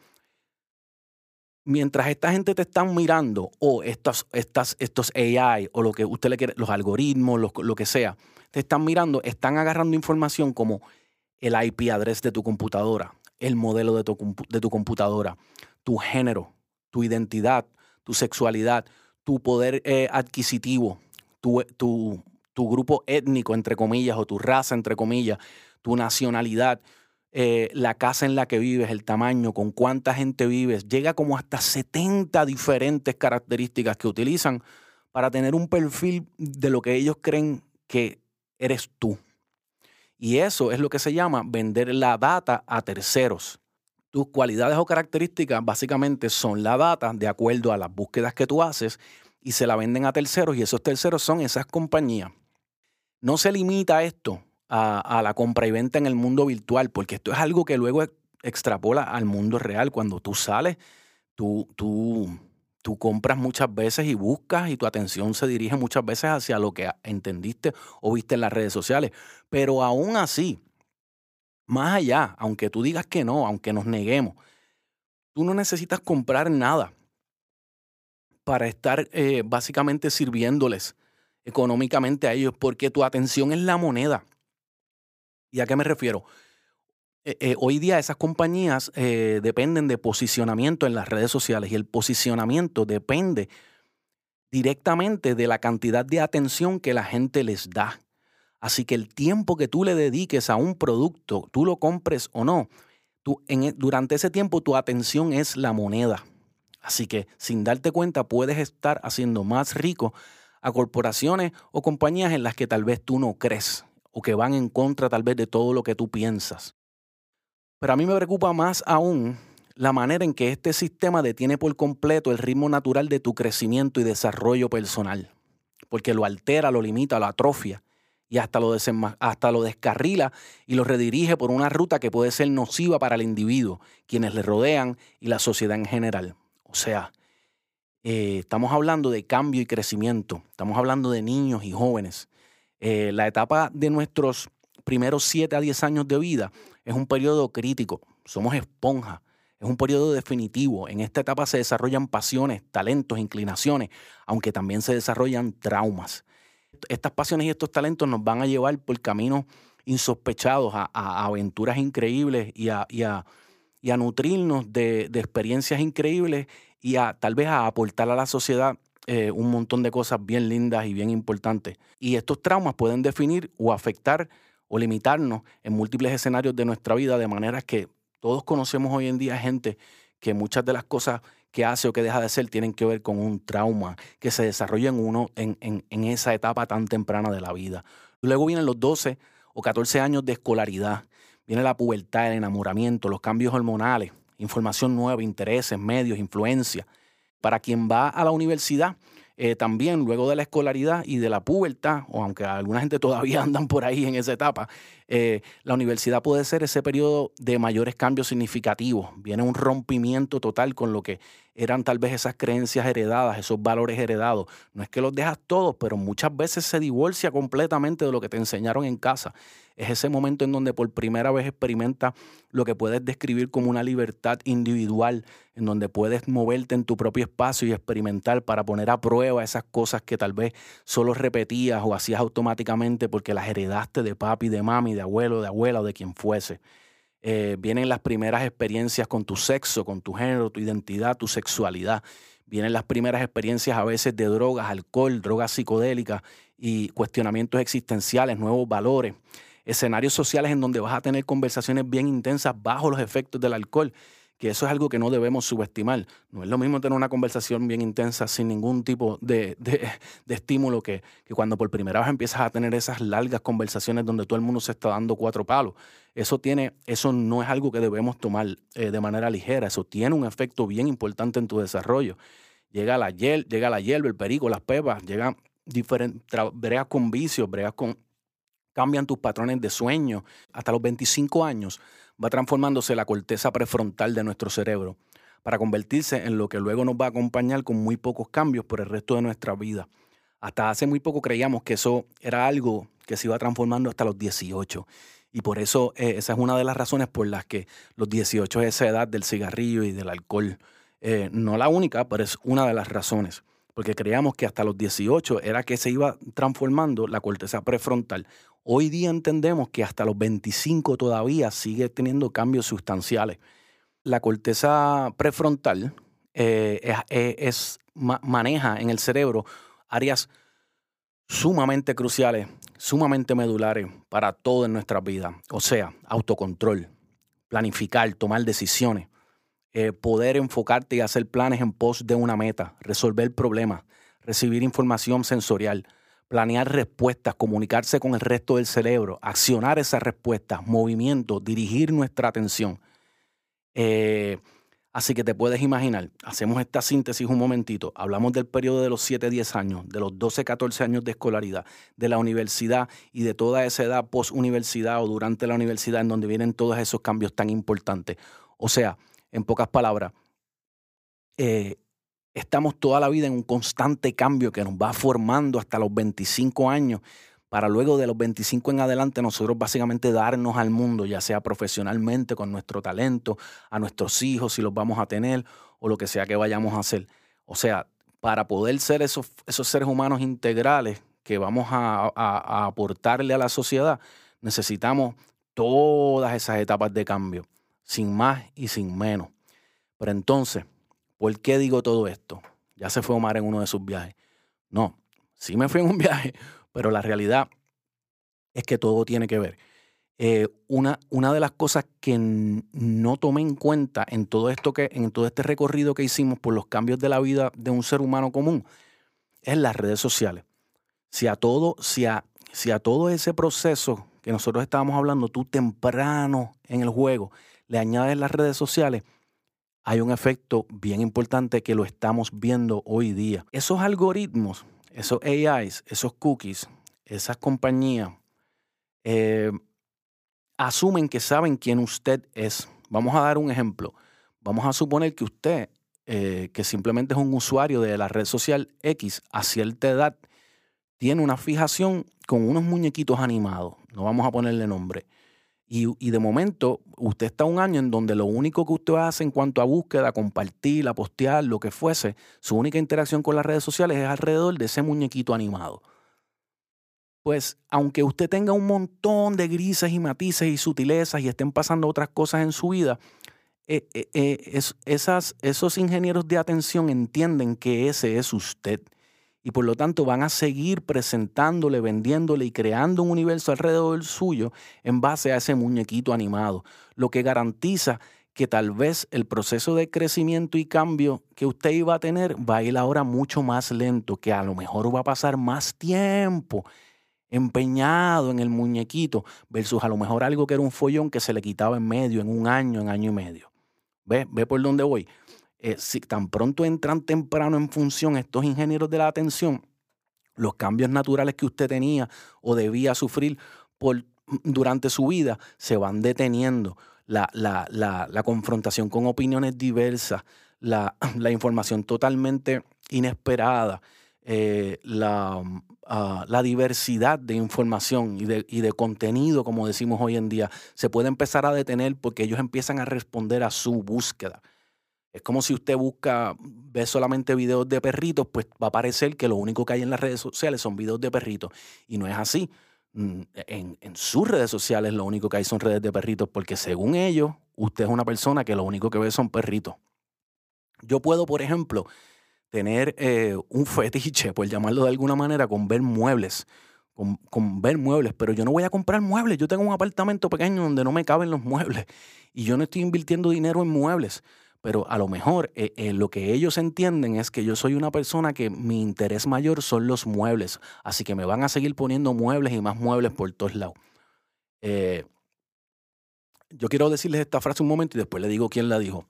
Speaker 2: mientras esta gente te están mirando o estas, estos AI o lo que usted le quiere, los algoritmos, lo que sea, te están mirando, están agarrando información como el IP address de tu computadora, el modelo de tu, computadora, tu género, tu identidad, tu sexualidad, tu poder eh, adquisitivo, tu, grupo étnico, entre comillas, o tu raza, entre comillas, tu nacionalidad, eh, la casa en la que vives, el tamaño, con cuánta gente vives, llega como hasta 70 diferentes características que utilizan para tener un perfil de lo que ellos creen que eres tú. Y eso es lo que se llama vender la data a terceros. Tus cualidades o características básicamente son la data de acuerdo a las búsquedas que tú haces y se la venden a terceros y esos terceros son esas compañías. No se limita esto a, la compra y venta en el mundo virtual porque esto es algo que luego extrapola al mundo real. Cuando tú sales, tú, tú, tú compras muchas veces y buscas y tu atención se dirige muchas veces hacia lo que entendiste o viste en las redes sociales. Pero aún así, más allá, aunque tú digas que no, aunque nos neguemos, tú no necesitas comprar nada para estar eh, básicamente sirviéndoles económicamente a ellos, porque tu atención es la moneda. ¿Y a qué me refiero? Eh, eh, hoy día esas compañías dependen de posicionamiento en las redes sociales y el posicionamiento depende directamente de la cantidad de atención que la gente les da. Así que el tiempo que tú le dediques a un producto, tú lo compres o no, tú, e, durante ese tiempo tu atención es la moneda. Así que sin darte cuenta puedes estar haciendo más rico a corporaciones o compañías en las que tal vez tú no crees o que van en contra tal vez de todo lo que tú piensas. Pero a mí me preocupa más aún la manera en que este sistema detiene por completo el ritmo natural de tu crecimiento y desarrollo personal, porque lo altera, lo limita, lo atrofia y hasta lo, hasta lo descarrila y lo redirige por una ruta que puede ser nociva para el individuo, quienes le rodean y la sociedad en general. O sea, eh, estamos hablando de cambio y crecimiento, estamos hablando de niños y jóvenes. Eh, la etapa de nuestros primeros 7 a 10 años de vida es un periodo crítico, somos esponja, es un periodo definitivo. En esta etapa se desarrollan pasiones, talentos, inclinaciones, aunque también se desarrollan traumas estas pasiones y estos talentos nos van a llevar por caminos insospechados a, aventuras increíbles y a, nutrirnos de, experiencias increíbles y a tal vez a aportar a la sociedad eh, un montón de cosas bien lindas y bien importantes. Y estos traumas pueden definir o afectar o limitarnos en múltiples escenarios de nuestra vida de maneras que todos conocemos hoy en día gente que muchas de las cosas que hace o que deja de ser tienen que ver con un trauma que se desarrolla en uno en, en, esa etapa tan temprana de la vida. Luego vienen los 12 o 14 años de escolaridad, viene la pubertad, el enamoramiento, los cambios hormonales, información nueva, intereses, medios, influencia. Para quien va a la universidad, eh, también luego de la escolaridad y de la pubertad, o aunque alguna gente todavía [laughs] andan por ahí en esa etapa, eh, la universidad puede ser ese periodo de mayores cambios significativos. Viene un rompimiento total con lo que eran tal vez esas creencias heredadas, esos valores heredados. No es que los dejas todos, pero muchas veces se divorcia completamente de lo que te enseñaron en casa. Es ese momento en donde por primera vez experimentas lo que puedes describir como una libertad individual, en donde puedes moverte en tu propio espacio y experimentar para poner a prueba esas cosas que tal vez solo repetías o hacías automáticamente porque las heredaste de papi, de mami, de abuelo, de abuela o de quien fuese. Eh, vienen las primeras experiencias con tu sexo, con tu género, tu identidad, tu sexualidad. Vienen las primeras experiencias a veces de drogas, alcohol, drogas psicodélicas y cuestionamientos existenciales, nuevos valores escenarios sociales en donde vas a tener conversaciones bien intensas bajo los efectos del alcohol, que eso es algo que no debemos subestimar. No es lo mismo tener una conversación bien intensa sin ningún tipo de, estímulo que, cuando por primera vez empiezas a tener esas largas conversaciones donde todo el mundo se está dando cuatro palos. Eso, tiene, eso no es algo que debemos tomar eh, de manera ligera, eso tiene un efecto bien importante en tu desarrollo. Llega la, hiel, llega la hierba, el perico, las pepas, llegan diferentes, bregas con vicios, bregas con cambian tus patrones de sueño. Hasta los 25 años va transformándose la corteza prefrontal de nuestro cerebro para convertirse en lo que luego nos va a acompañar con muy pocos cambios por el resto de nuestra vida. Hasta hace muy poco creíamos que eso era algo que se iba transformando hasta los 18. Y por eso eh, esa es una de las razones por las que los 18 es esa edad del cigarrillo y del alcohol. Eh, no la única, pero es una de las razones porque creíamos que hasta los 18 era que se iba transformando la corteza prefrontal. Hoy día entendemos que hasta los 25 todavía sigue teniendo cambios sustanciales. La corteza prefrontal eh, es, maneja en el cerebro áreas sumamente cruciales, sumamente medulares para todo en nuestras vidas. O sea, autocontrol, planificar, tomar decisiones, eh, poder enfocarte y hacer planes en pos de una meta, resolver problemas, recibir información sensorial, planear respuestas, comunicarse con el resto del cerebro, accionar esas respuestas, movimiento, dirigir nuestra atención. Eh, así que te puedes imaginar, hacemos esta síntesis un momentito, hablamos del periodo de los 7-10 años, de los 12-14 años de escolaridad, de la universidad y de toda esa edad post-universidad o durante la universidad en donde vienen todos esos cambios tan importantes. O sea, en pocas palabras, eh, estamos toda la vida en un constante cambio que nos va formando hasta los 25 años para luego de los 25 en adelante nosotros básicamente darnos al mundo, ya sea profesionalmente, con nuestro talento, a nuestros hijos, si los vamos a tener, o lo que sea que vayamos a hacer. O sea, para poder ser esos, seres humanos integrales que vamos a, a aportarle a la sociedad, necesitamos todas esas etapas de cambio, sin más y sin menos. Pero entonces, ¿Por qué digo todo esto? Ya se fue Omar en uno de sus viajes. No, sí me fui en un [laughs] viaje, pero la realidad es que todo tiene que ver. Eh, una, una, de las cosas que no tomé en cuenta en todo esto que, en todo este recorrido que hicimos por los cambios de la vida de un ser humano común, es las redes sociales. Si a todo, si a, si a todo ese proceso que nosotros estábamos hablando, tú temprano en el juego le añades las redes sociales, hay un efecto bien importante que lo estamos viendo hoy día. Esos algoritmos, esos AIs, esos cookies, esas compañías, eh, asumen que saben quién usted es. Vamos a dar un ejemplo. Vamos a suponer que usted, eh, que simplemente es un usuario de la red social X a cierta edad, tiene una fijación con unos muñequitos animados. No vamos a ponerle nombre. Y, de momento, usted está un año en donde lo único que usted hace en cuanto a búsqueda, compartir, a postear, lo que fuese, su única interacción con las redes sociales es alrededor de ese muñequito animado. Pues aunque usted tenga un montón de grises y matices y sutilezas y estén pasando otras cosas en su vida, eh, eh, eh, esos ingenieros de atención entienden que ese es usted y por lo tanto van a seguir presentándole, vendiéndole y creando un universo alrededor del suyo en base a ese muñequito animado, lo que garantiza que tal vez el proceso de crecimiento y cambio que usted iba a tener va a ir ahora mucho más lento, que a lo mejor va a pasar más tiempo empeñado en el muñequito versus a lo mejor algo que era un follón que se le quitaba en medio, en un año, en año y medio. ¿Ve? ¿Ve por dónde voy? Eh, si tan pronto entran temprano en función estos ingenieros de la atención, los cambios naturales que usted tenía o debía sufrir por, durante su vida se van deteniendo. La, la, confrontación con opiniones diversas, la, [clears throat] información totalmente inesperada, eh, ah, la, diversidad de información y de, y de contenido, como decimos hoy en día, se puede empezar a detener porque ellos empiezan a responder a su búsqueda. Es como si usted busca, ve solamente videos de perritos, pues va a parecer que lo único que hay en las redes sociales son videos de perritos. Y no es así. Mm, en, sus redes sociales lo único que hay son redes de perritos, porque según ellos, usted es una persona que lo único que ve son perritos. Yo puedo, por ejemplo, tener eh, un [laughs] fetiche, por llamarlo de alguna manera, con ver muebles. Con, con, ver muebles, pero yo no voy a comprar muebles. Yo tengo un apartamento pequeño donde no me caben los muebles y yo no estoy invirtiendo dinero en muebles pero a lo mejor eh, eh, lo que ellos entienden es que yo soy una persona que mi interés mayor son los muebles, así que me van a seguir poniendo muebles y más muebles por todos lados. Eh, yo quiero decirles esta frase un momento y después le digo quién la dijo.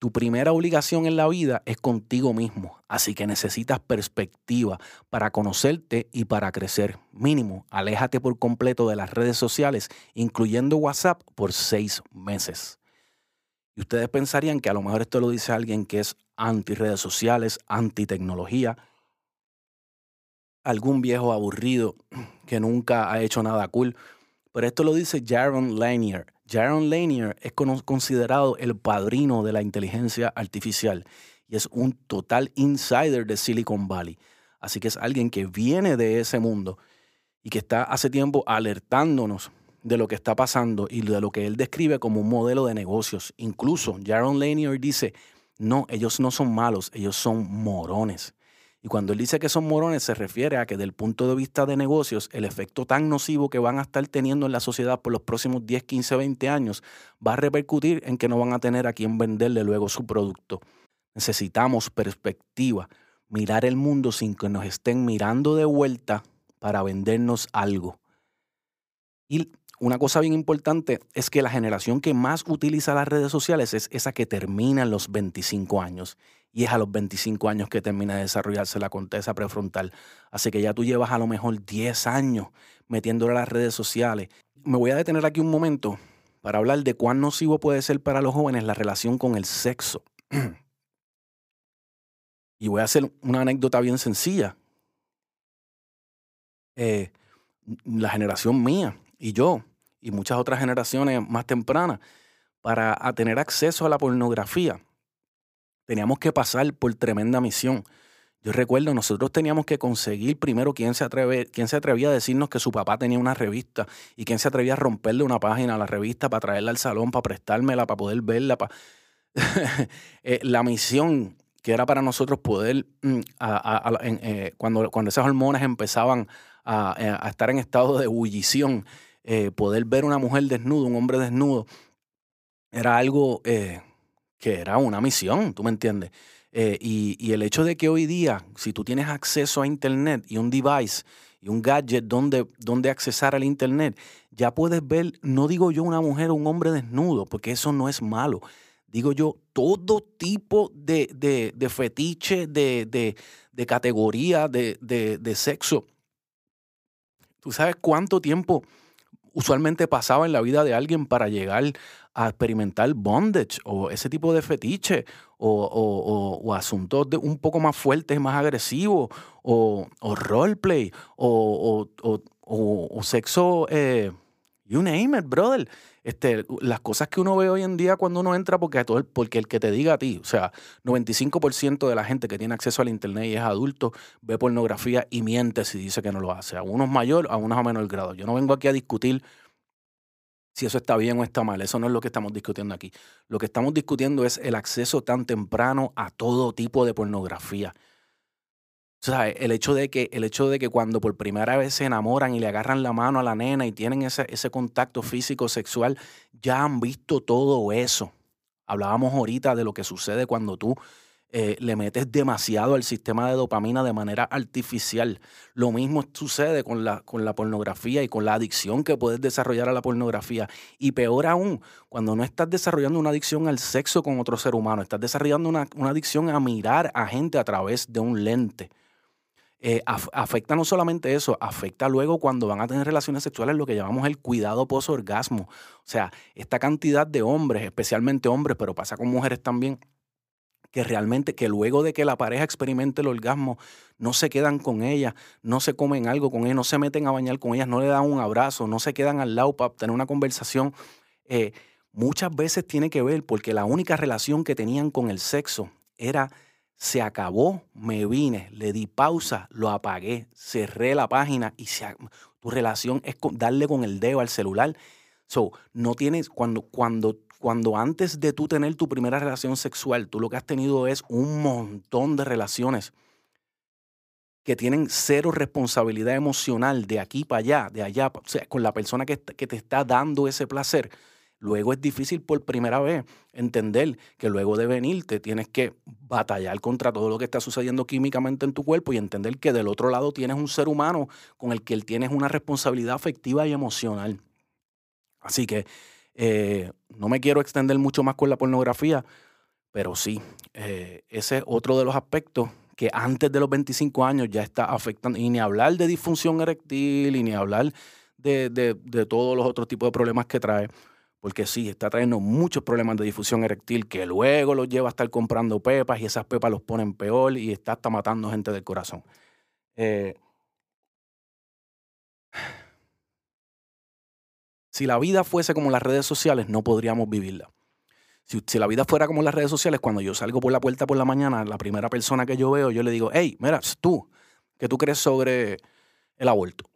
Speaker 2: Tu primera obligación en la vida es contigo mismo, así que necesitas perspectiva para conocerte y para crecer. Mínimo, aléjate por completo de las redes sociales, incluyendo WhatsApp, por seis meses. Y ustedes pensarían que a lo mejor esto lo dice alguien que es anti redes sociales, anti tecnología, algún viejo aburrido que nunca ha hecho nada cool. Pero esto lo dice Jaron Lanier. Jaron Lanier es considerado el padrino de la inteligencia artificial y es un total insider de Silicon Valley. Así que es alguien que viene de ese mundo y que está hace tiempo alertándonos de lo que está pasando y de lo que él describe como un modelo de negocios. Incluso Jaron Lanier dice No, ellos no son malos, ellos son morones. Y cuando él dice que son morones, se refiere a que del punto de vista de negocios, el efecto tan nocivo que van a estar teniendo en la sociedad por los próximos 10, 15, 20 años va a repercutir en que no van a tener a quien venderle luego su producto. Necesitamos perspectiva, mirar el mundo sin que nos estén mirando de vuelta para vendernos algo. Y una cosa bien importante es que la generación que más utiliza las redes sociales es esa que termina los 25 años. Y es a los 25 años que termina de desarrollarse la corteza prefrontal. Así que ya tú llevas a lo mejor 10 años metiéndole a las redes sociales. Me voy a detener aquí un momento para hablar de cuán nocivo puede ser para los jóvenes la relación con el sexo. [clears throat] y voy a hacer una anécdota bien sencilla. Eh, la generación mía y yo y muchas otras generaciones más tempranas, para tener acceso a la pornografía, teníamos que pasar por tremenda misión. Yo recuerdo, nosotros teníamos que conseguir primero quién se, atreve, quién se atrevía a decirnos que su papá tenía una revista y quién se atrevía a romperle una página a la revista para traerla al salón, para prestármela, para poder verla. [laughs] Eh, la misión que era para nosotros poder, mm, eh, cuando, cuando esas hormonas empezaban a, eh, a, estar en estado de ebullición, poder ver una mujer desnuda, un hombre desnudo, era algo que era una misión, ¿tú me entiendes? Eh, y, el hecho de que hoy día, si tú tienes acceso a Internet y un device y un gadget donde, donde accesar al Internet, ya puedes ver, no digo yo una mujer o un hombre desnudo, porque eso no es malo. Digo yo, todo tipo de, de, fetiche, de, de, de categoría, de, de sexo. ¿Tú sabes cuánto tiempo usualmente pasaba en la vida de alguien para llegar a experimentar bondage o ese tipo de fetiche o, o, asuntos de un poco más fuertes, más agresivos o, roleplay o, o, sexo, eh, you name it, brother. Este, las cosas que uno ve hoy en día cuando uno entra, porque, todo, porque el que te diga a ti, o sea, 95% de la gente que tiene acceso al Internet y es adulto, ve pornografía y miente si dice que no lo hace. A unos mayor, a unos a menor grado. Yo no vengo aquí a discutir si eso está bien o está mal. Eso no es lo que estamos discutiendo aquí. Lo que estamos discutiendo es el acceso tan temprano a todo tipo de pornografía. El hecho de que, el hecho de que cuando por primera vez se enamoran y le agarran la mano a la nena y tienen ese, ese contacto físico sexual, ya han visto todo eso. Hablábamos ahorita de lo que sucede cuando tú eh, le metes demasiado al sistema de dopamina de manera artificial. Lo mismo sucede con la, con la pornografía y con la adicción que puedes desarrollar a la pornografía. Y peor aún, cuando no estás desarrollando una adicción al sexo con otro ser humano, estás desarrollando una, adicción a mirar a gente a través de un lente. Eh, afecta no solamente eso, afecta luego cuando van a tener relaciones sexuales lo que llamamos el cuidado post-orgasmo. O sea, esta cantidad de hombres, especialmente hombres, pero pasa con mujeres también, que realmente, que luego de que la pareja experimente el orgasmo, no se quedan con ella, no se comen algo con ella, no se meten a bañar con ellas, no le dan un abrazo, no se quedan al lado para tener una conversación. Eh, muchas veces tiene que ver porque la única relación que tenían con el sexo era se acabó, me vine, le di pausa, lo apagué, cerré la página y tu relación es darle con el dedo al celular. So, no tienes, cuando, cuando cuando antes de tú tener tu primera relación sexual, tú lo que has tenido es un montón de relaciones que tienen cero responsabilidad emocional de aquí para allá, de allá, o sea, con la persona que te está dando ese placer. Luego es difícil por primera vez entender que luego de venir te tienes que batallar contra todo lo que está sucediendo químicamente en tu cuerpo y entender que del otro lado tienes un ser humano con el que él tienes una responsabilidad afectiva y emocional. Así que eh, no me quiero extender mucho más con la pornografía, pero sí, eh, ese es otro de los aspectos que antes de los 25 años ya está afectando, y ni hablar de disfunción eréctil, y ni hablar de, de, todos los otros tipos de problemas que trae, porque sí, está trayendo muchos problemas de difusión eréctil que luego los lleva a estar comprando pepas y esas pepas los ponen peor y está hasta matando gente del corazón. Eh, Si la vida fuese como las redes sociales, no podríamos vivirla. Si, la vida fuera como las redes sociales, cuando yo salgo por la puerta por la mañana, la primera persona que yo veo, yo le digo, hey, mira, tú, ¿qué tú crees sobre el aborto?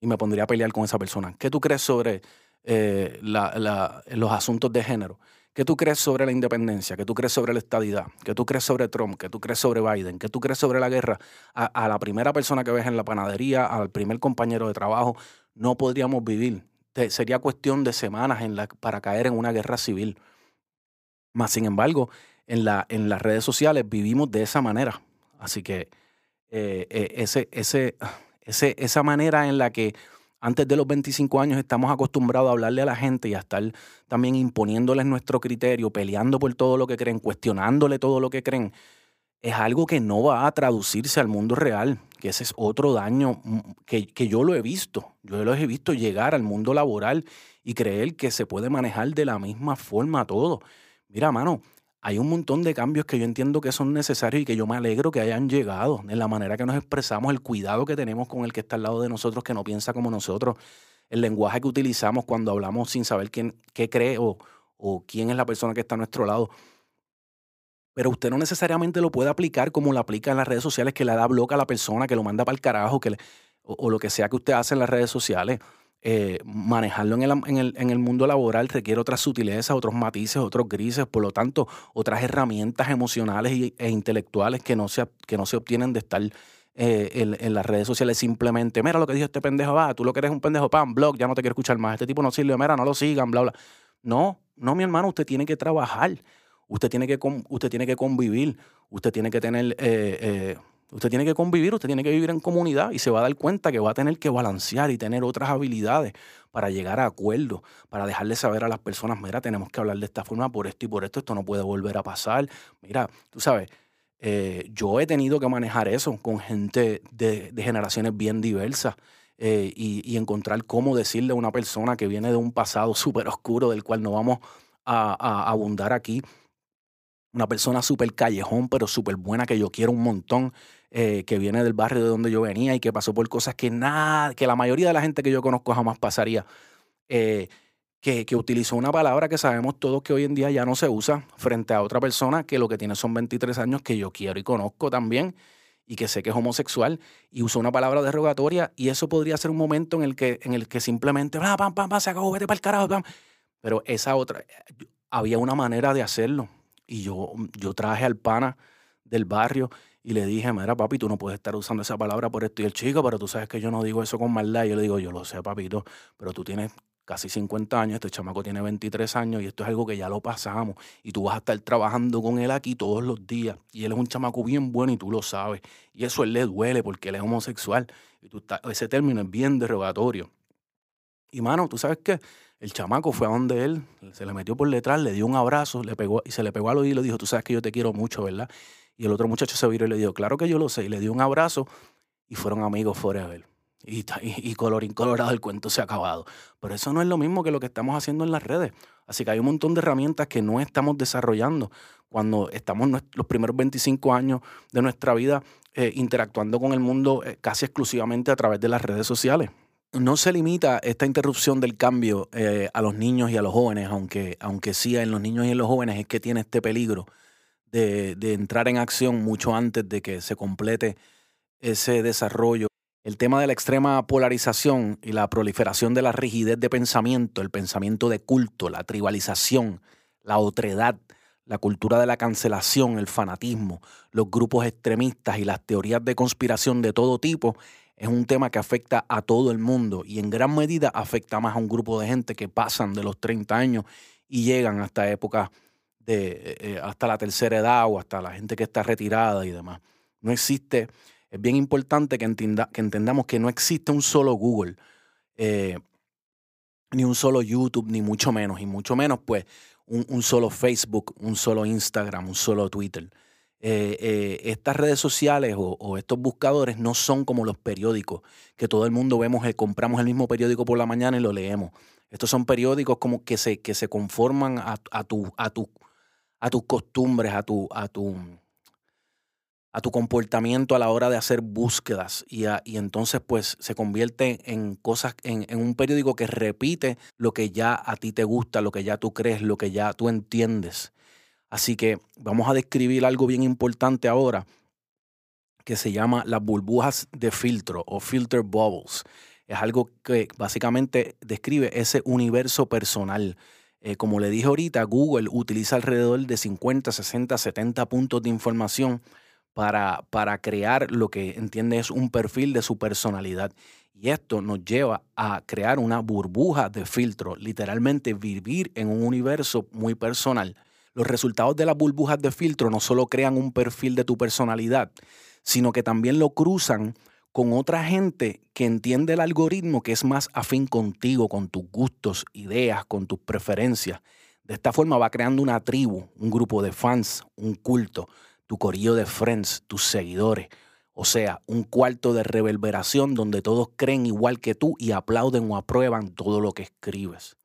Speaker 2: Y me pondría a pelear con esa persona. ¿Qué tú crees sobre eh, los asuntos de género? ¿Qué tú crees sobre la independencia? ¿Qué tú crees sobre la estadidad? ¿Qué tú crees sobre Trump? ¿Qué tú crees sobre Biden? ¿Qué tú crees sobre la guerra? A, la primera persona que ves en la panadería, al primer compañero de trabajo, no podríamos vivir. sería cuestión de semanas para caer en una guerra civil. Más sin embargo, en, la, en las redes sociales vivimos de esa manera. Así que eh, eh, esa manera en la que antes de los 25 años estamos acostumbrados a hablarle a la gente y a estar también imponiéndoles nuestro criterio, peleando por todo lo que creen, cuestionándole todo lo que creen, es algo que no va a traducirse al mundo real, que ese es otro daño mm, que, yo lo he visto. Yo lo he visto llegar al mundo laboral y creer que se puede manejar de la misma forma todo. Mira, mano, hay un montón de cambios que yo entiendo que son necesarios y que yo me alegro que hayan llegado en la manera que nos expresamos, el cuidado que tenemos con el que está al lado de nosotros, que no piensa como nosotros, el lenguaje que utilizamos cuando hablamos sin saber quién qué cree o, quién es la persona que está a nuestro lado. Pero usted no necesariamente lo puede aplicar como lo aplica en las redes sociales, que le da bloca a la persona, que lo manda para el carajo, o lo que sea que usted hace en las redes sociales. Eh, manejarlo en el, en, el, mundo laboral requiere otras sutilezas, otros matices, otros grises, por lo tanto, otras herramientas emocionales e intelectuales que no se, que no se obtienen de estar eh, en, las redes sociales simplemente, mira lo que dijo este pendejo, va, tú lo que eres un pendejo, pam, blog, ya no te quiero escuchar más, este tipo no sirve, mira, no lo sigan, bla, bla. No, no, mi hermano, usted tiene que trabajar, usted tiene que, usted tiene que convivir, usted tiene que tener... Eh, Usted tiene que convivir, usted tiene que vivir en comunidad y se va a dar cuenta que va a tener que balancear y tener otras habilidades para llegar a acuerdos, para dejarle saber a las personas, mira, tenemos que hablar de esta forma por esto y por esto, esto no puede volver a pasar. Mira, tú sabes, eh, yo he tenido que manejar eso con gente de, generaciones bien diversas eh, y, encontrar cómo decirle a una persona que viene de un pasado súper oscuro del cual no vamos a abundar aquí una persona súper callejón, pero súper buena, que yo quiero un montón, eh, que viene del barrio de donde yo venía y que pasó por cosas que nada, que la mayoría de la gente que yo conozco jamás pasaría. Eh, que, que, utilizó una palabra que sabemos todos que hoy en día ya no se usa frente a otra persona que lo que tiene son 23 años, que yo quiero y conozco también, y que sé que es homosexual, y usó una palabra derogatoria, y eso podría ser un momento en el que, en el que simplemente, pam, pam, pam, se acabó, vete para el carajo, pam. Pero esa otra, había una manera de hacerlo. Y yo, yo traje al pana del barrio y le dije, mira, papi, tú no puedes estar usando esa palabra por esto. Y el chico, pero tú sabes que yo no digo eso con maldad. Y yo le digo, yo lo sé, papito, pero tú tienes casi 50 años, este chamaco tiene 23 años y esto es algo que ya lo pasamos. Y tú vas a estar trabajando con él aquí todos los días. Y él es un chamaco bien bueno y tú lo sabes. Y eso a él le duele porque él es homosexual. Y tú ese término es bien derogatorio. Y mano, ¿tú sabes qué? El chamaco fue a donde él, se le metió por detrás, le dio un abrazo, le pegó y se le pegó al oído y le dijo, tú sabes que yo te quiero mucho, ¿verdad? Y el otro muchacho se viró y le dijo, claro que yo lo sé, y le dio un abrazo y fueron amigos forever. Y, y, colorín colorado el cuento se ha acabado. Pero eso no es lo mismo que lo que estamos haciendo en las redes. Así que hay un montón de herramientas que no estamos desarrollando cuando estamos los primeros 25 años de nuestra vida eh, interactuando con el mundo eh, casi exclusivamente a través de las redes sociales no se limita esta interrupción del cambio eh, a los niños y a los jóvenes, aunque, aunque sí en los niños y en los jóvenes es que tiene este peligro de, entrar en acción mucho antes de que se complete ese desarrollo. El tema de la extrema polarización y la proliferación de la rigidez de pensamiento, el pensamiento de culto, la tribalización, la otredad, la cultura de la cancelación, el fanatismo, los grupos extremistas y las teorías de conspiración de todo tipo es un tema que afecta a todo el mundo y en gran medida afecta más a un grupo de gente que pasan de los 30 años y llegan hasta épocas de eh, eh, hasta la tercera edad o hasta la gente que está retirada y demás. No existe, es bien importante que, que entendamos que no existe un solo Google, eh, ni un solo YouTube, ni mucho menos, y mucho menos pues un, un solo Facebook, un solo Instagram, un solo Twitter. Eh, eh, estas redes sociales o, estos buscadores no son como los periódicos, que todo el mundo vemos, eh, compramos el mismo periódico por la mañana y lo leemos. Estos son periódicos como que se, que se conforman a, tu, a, tu, a tus costumbres, a tu, a tu, a tu comportamiento a la hora de hacer búsquedas y, y entonces pues se convierte en cosas, en, en, un periódico que repite lo que ya a ti te gusta, lo que ya tú crees, lo que ya tú entiendes. Así que vamos a describir algo bien importante ahora que se llama las burbujas de filtro o filter bubbles. Es algo que básicamente describe ese universo personal Eh, como le dije ahorita, Google utiliza alrededor de 50, 60, 70 puntos de información para, para crear lo que entiende es un perfil de su personalidad. Y esto nos lleva a crear una burbuja de filtro, literalmente vivir en un universo muy personal. Los resultados de las burbujas de filtro no solo crean un perfil de tu personalidad, sino que también lo cruzan con otra gente que entiende el algoritmo que es más afín contigo, con tus gustos, ideas, con tus preferencias. De esta forma va creando una tribu, un grupo de fans, un culto, tu corillo de friends, tus seguidores, o sea, un cuarto de reverberación donde todos creen igual que tú y aplauden o aprueban todo lo que escribes.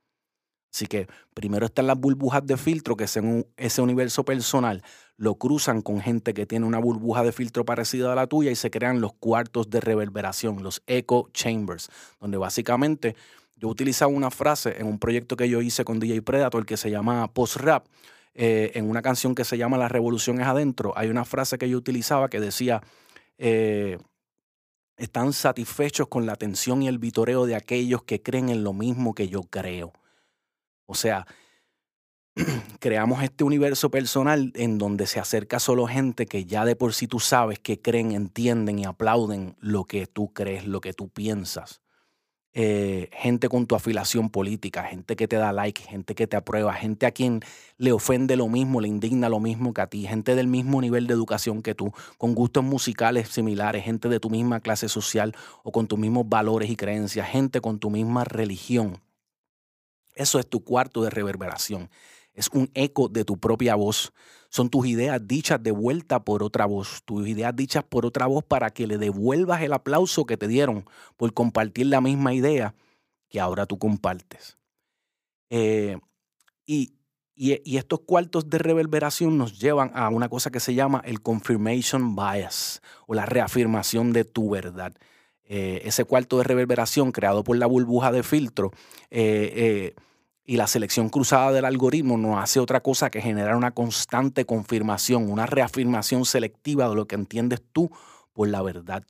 Speaker 2: Así que primero están las burbujas de filtro, que según ese universo personal lo cruzan con gente que tiene una burbuja de filtro parecida a la tuya y se crean los cuartos de reverberación, los echo chambers, donde básicamente yo utilizaba una frase en un proyecto que yo hice con DJ Predator que se llama Post Rap. Eh, en una canción que se llama La Revolución es Adentro, hay una frase que yo utilizaba que decía, eh, están satisfechos con la atención y el vitoreo de aquellos que creen en lo mismo que yo creo. O sea, [clears throat] creamos este universo personal en donde se acerca solo gente que ya de por sí tú sabes que creen, entienden y aplauden lo que tú crees, lo que tú piensas. Eh, gente con tu afilación política, gente que te da like, gente que te aprueba, gente a quien le ofende lo mismo, le indigna lo mismo que a ti, gente del mismo nivel de educación que tú, con gustos musicales similares, gente de tu misma clase social o con tus mismos valores y creencias, gente con tu misma religión. Eso es tu cuarto de reverberación. Es un eco de tu propia voz. Son tus ideas dichas de vuelta por otra voz. Tus ideas dichas por otra voz para que le devuelvas el aplauso que te dieron por compartir la misma idea que ahora tú compartes. Eh, y, y, estos cuartos de reverberación nos llevan a una cosa que se llama el confirmation bias o la reafirmación de tu verdad. Eh, ese cuarto de reverberación creado por la burbuja de filtro eh, y la selección cruzada del algoritmo no hace otra cosa que generar una constante confirmación, una reafirmación selectiva de lo que entiendes tú por la verdad.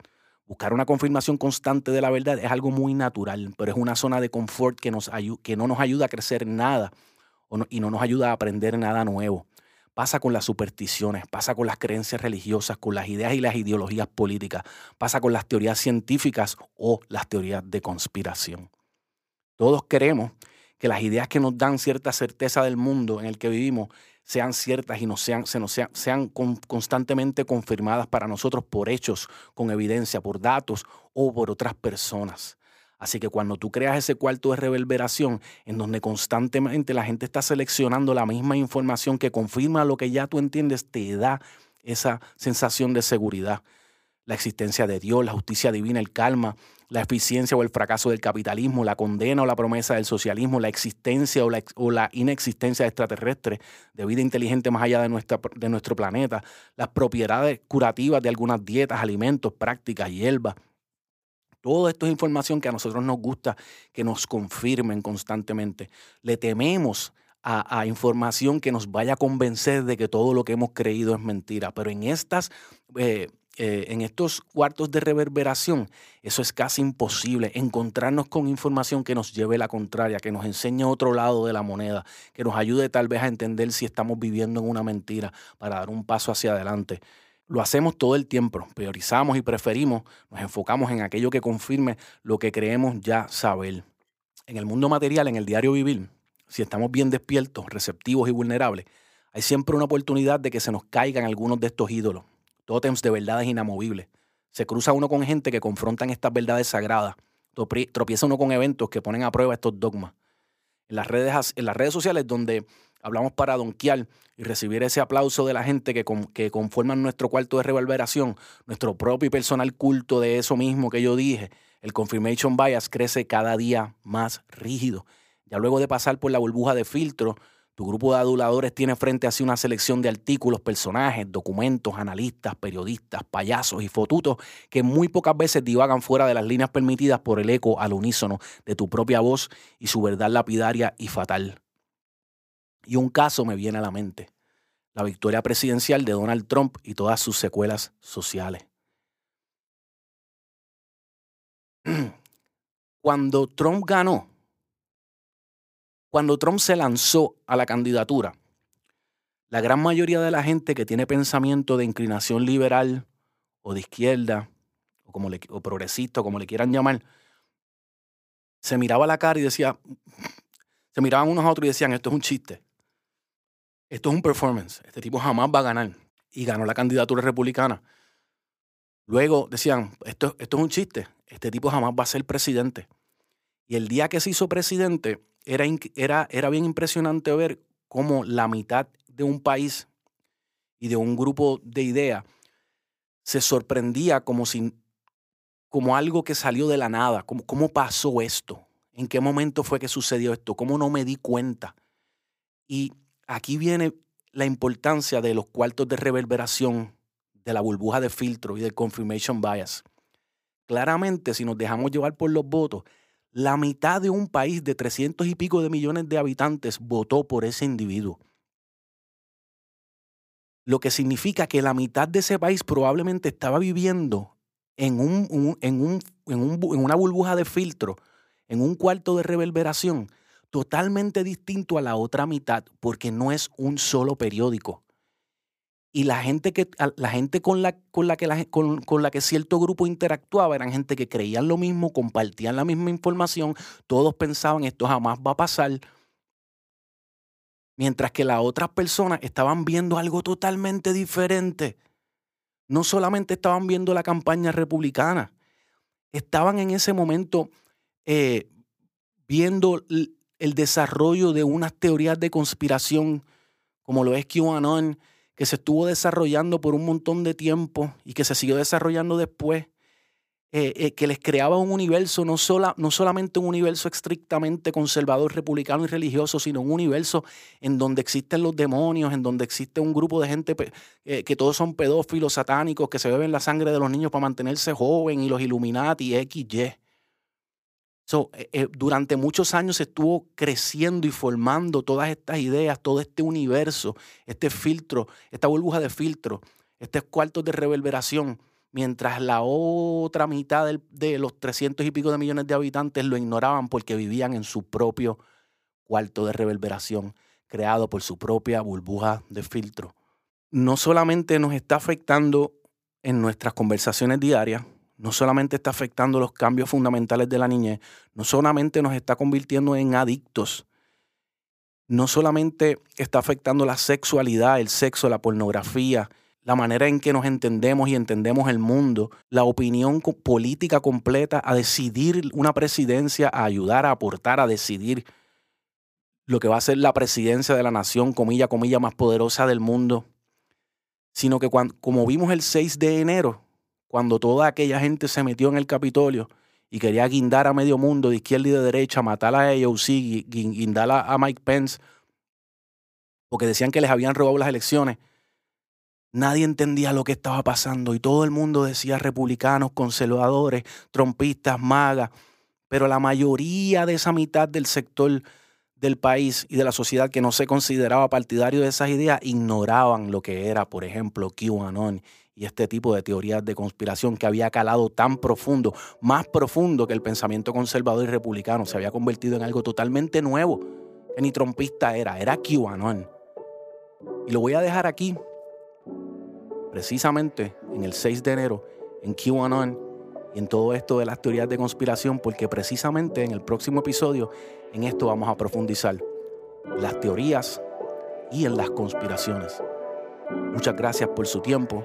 Speaker 2: Buscar una confirmación constante de la verdad es algo muy natural, pero es una zona de confort que, nos que no nos ayuda a crecer nada y no nos ayuda a aprender nada nuevo. Pasa con las supersticiones, pasa con las creencias religiosas, con las ideas y las ideologías políticas, pasa con las teorías científicas o las teorías de conspiración. Todos queremos que las ideas que nos dan cierta certeza del mundo en el que vivimos sean ciertas y sean, se nos sean, sean constantemente confirmadas para nosotros por hechos, con evidencia, por datos o por otras personas. Así que cuando tú creas ese cuarto de reverberación en donde constantemente la gente está seleccionando la misma información que confirma lo que ya tú entiendes, te da esa sensación de seguridad. La existencia de Dios, la justicia divina, el calma, la eficiencia o el fracaso del capitalismo, la condena o la promesa del socialismo, la existencia o la, inexistencia extraterrestre de vida inteligente más allá de, nuestra, de nuestro planeta, las propiedades curativas de algunas dietas, alimentos, prácticas, hierbas. Todo esto es información que a nosotros nos gusta que nos confirmen constantemente. Le tememos a, información que nos vaya a convencer de que todo lo que hemos creído es mentira. Pero en estas eh, eh, en estos cuartos de reverberación, eso es casi imposible, encontrarnos con información que nos lleve la contraria, que nos enseñe otro lado de la moneda, que nos ayude tal vez a entender si estamos viviendo en una mentira para dar un paso hacia adelante. Lo hacemos todo el tiempo, priorizamos y preferimos, nos enfocamos en aquello que confirme lo que creemos ya saber. En el mundo material, en el diario vivir, si estamos bien despiertos, receptivos y vulnerables, hay siempre una oportunidad de que se nos caigan algunos de estos ídolos, tótems de verdades inamovibles. Se cruza uno con gente que confrontan estas verdades sagradas. Tropieza uno con eventos que ponen a prueba estos dogmas. En las redes, en las redes sociales donde hablamos para donkear y recibir ese aplauso de la gente que, que conforman nuestro cuarto de reverberación, nuestro propio y personal culto de eso mismo que yo dije, el confirmation bias crece cada día más rígido. Ya luego de pasar por la burbuja de filtro, tu grupo de aduladores tiene frente a sí una selección de artículos, personajes, documentos, analistas, periodistas, payasos y fotutos que muy pocas veces divagan fuera de las líneas permitidas por el eco al unísono de tu propia voz y su verdad lapidaria y fatal. Y un caso me viene a la mente, la victoria presidencial de Donald Trump y todas sus secuelas sociales. [clears throat] Cuando Trump ganó, Cuando Trump se lanzó a la candidatura, la gran mayoría de la gente que tiene pensamiento de inclinación liberal o de izquierda o, como le, o progresista, como le quieran llamar, se miraba la cara y decía, [clears throat] se miraban unos a otros y decían, esto es un chiste, esto es un performance, este tipo jamás va a ganar. Y ganó la candidatura republicana. Luego decían, esto, esto es un chiste, este tipo jamás va a ser presidente. Y el día que se hizo presidente, era, era, era bien impresionante ver cómo la mitad de un país y de un grupo de ideas se sorprendía como, si, como algo que salió de la nada, como, cómo pasó esto, en qué momento fue que sucedió esto, cómo no me di cuenta. Y aquí viene la importancia de los cuartos de reverberación, de la burbuja de filtro y del confirmation bias. Claramente, si nos dejamos llevar por los votos, la mitad de un país de 300 y pico de millones de habitantes votó por ese individuo. Lo que significa que la mitad de ese país probablemente estaba viviendo en, un, en, en una burbuja de filtro, en un cuarto de reverberación, totalmente distinto a la otra mitad, porque no es un solo periódico y la gente que la gente con la con la que la, con, con, la que cierto grupo interactuaba eran gente que creían lo mismo, compartían la misma información, todos pensaban esto jamás va a pasar. Mientras que las otras personas estaban viendo algo totalmente diferente. No solamente estaban viendo la campaña republicana, estaban en ese momento eh, viendo el desarrollo de unas teorías de conspiración, como lo es QAnon, que se estuvo desarrollando por un montón de tiempo y que se siguió desarrollando después, eh, eh, que les creaba un universo, no, sola, no solamente un universo estrictamente conservador, republicano y religioso, sino un universo en donde existen los demonios, en donde existe un grupo de gente eh, que todos son pedófilos, satánicos, que se beben la sangre de los niños para mantenerse joven y los Illuminati, X, Y. Eh, eh, durante muchos años se estuvo creciendo y formando todas estas ideas, todo este universo, este filtro, esta burbuja de filtro, estos cuartos de reverberación, mientras la otra mitad de los 300 y pico de millones de habitantes lo ignoraban porque vivían en su propio cuarto de reverberación, creado por su propia burbuja de filtro. No solamente nos está afectando en nuestras conversaciones diarias, no solamente está afectando los cambios fundamentales de la niñez, no solamente nos está convirtiendo en adictos, no solamente está afectando la sexualidad, el sexo, la pornografía, la manera en que nos entendemos y entendemos el mundo, la opinión política completa, a decidir una presidencia, a ayudar, a aportar, a decidir lo que va a ser la presidencia de la nación, comilla, comilla, más poderosa del mundo, sino que cuando, como vimos el 6 de enero, cuando toda aquella gente se metió en el Capitolio y quería guindar a medio mundo de izquierda y de derecha, matar a AOC, guindar a Mike Pence, porque decían que les habían robado las elecciones. Nadie entendía lo que estaba pasando y todo el mundo decía republicanos, conservadores, trompistas, magas, pero la mayoría de esa mitad del sector del país y de la sociedad que no se consideraba partidario de esas ideas ignoraban lo que era, por ejemplo, QAnon y este tipo de teorías de conspiración que había calado tan profundo, más profundo que el pensamiento conservador y republicano, se había convertido en algo totalmente nuevo, que ni trompista era, era QAnon. Y lo voy a dejar aquí, precisamente en el 6 de enero, en QAnon y en todo esto de las teorías de conspiración, porque precisamente en el próximo episodio, en esto vamos a profundizar las teorías y en las conspiraciones. Muchas gracias por su tiempo.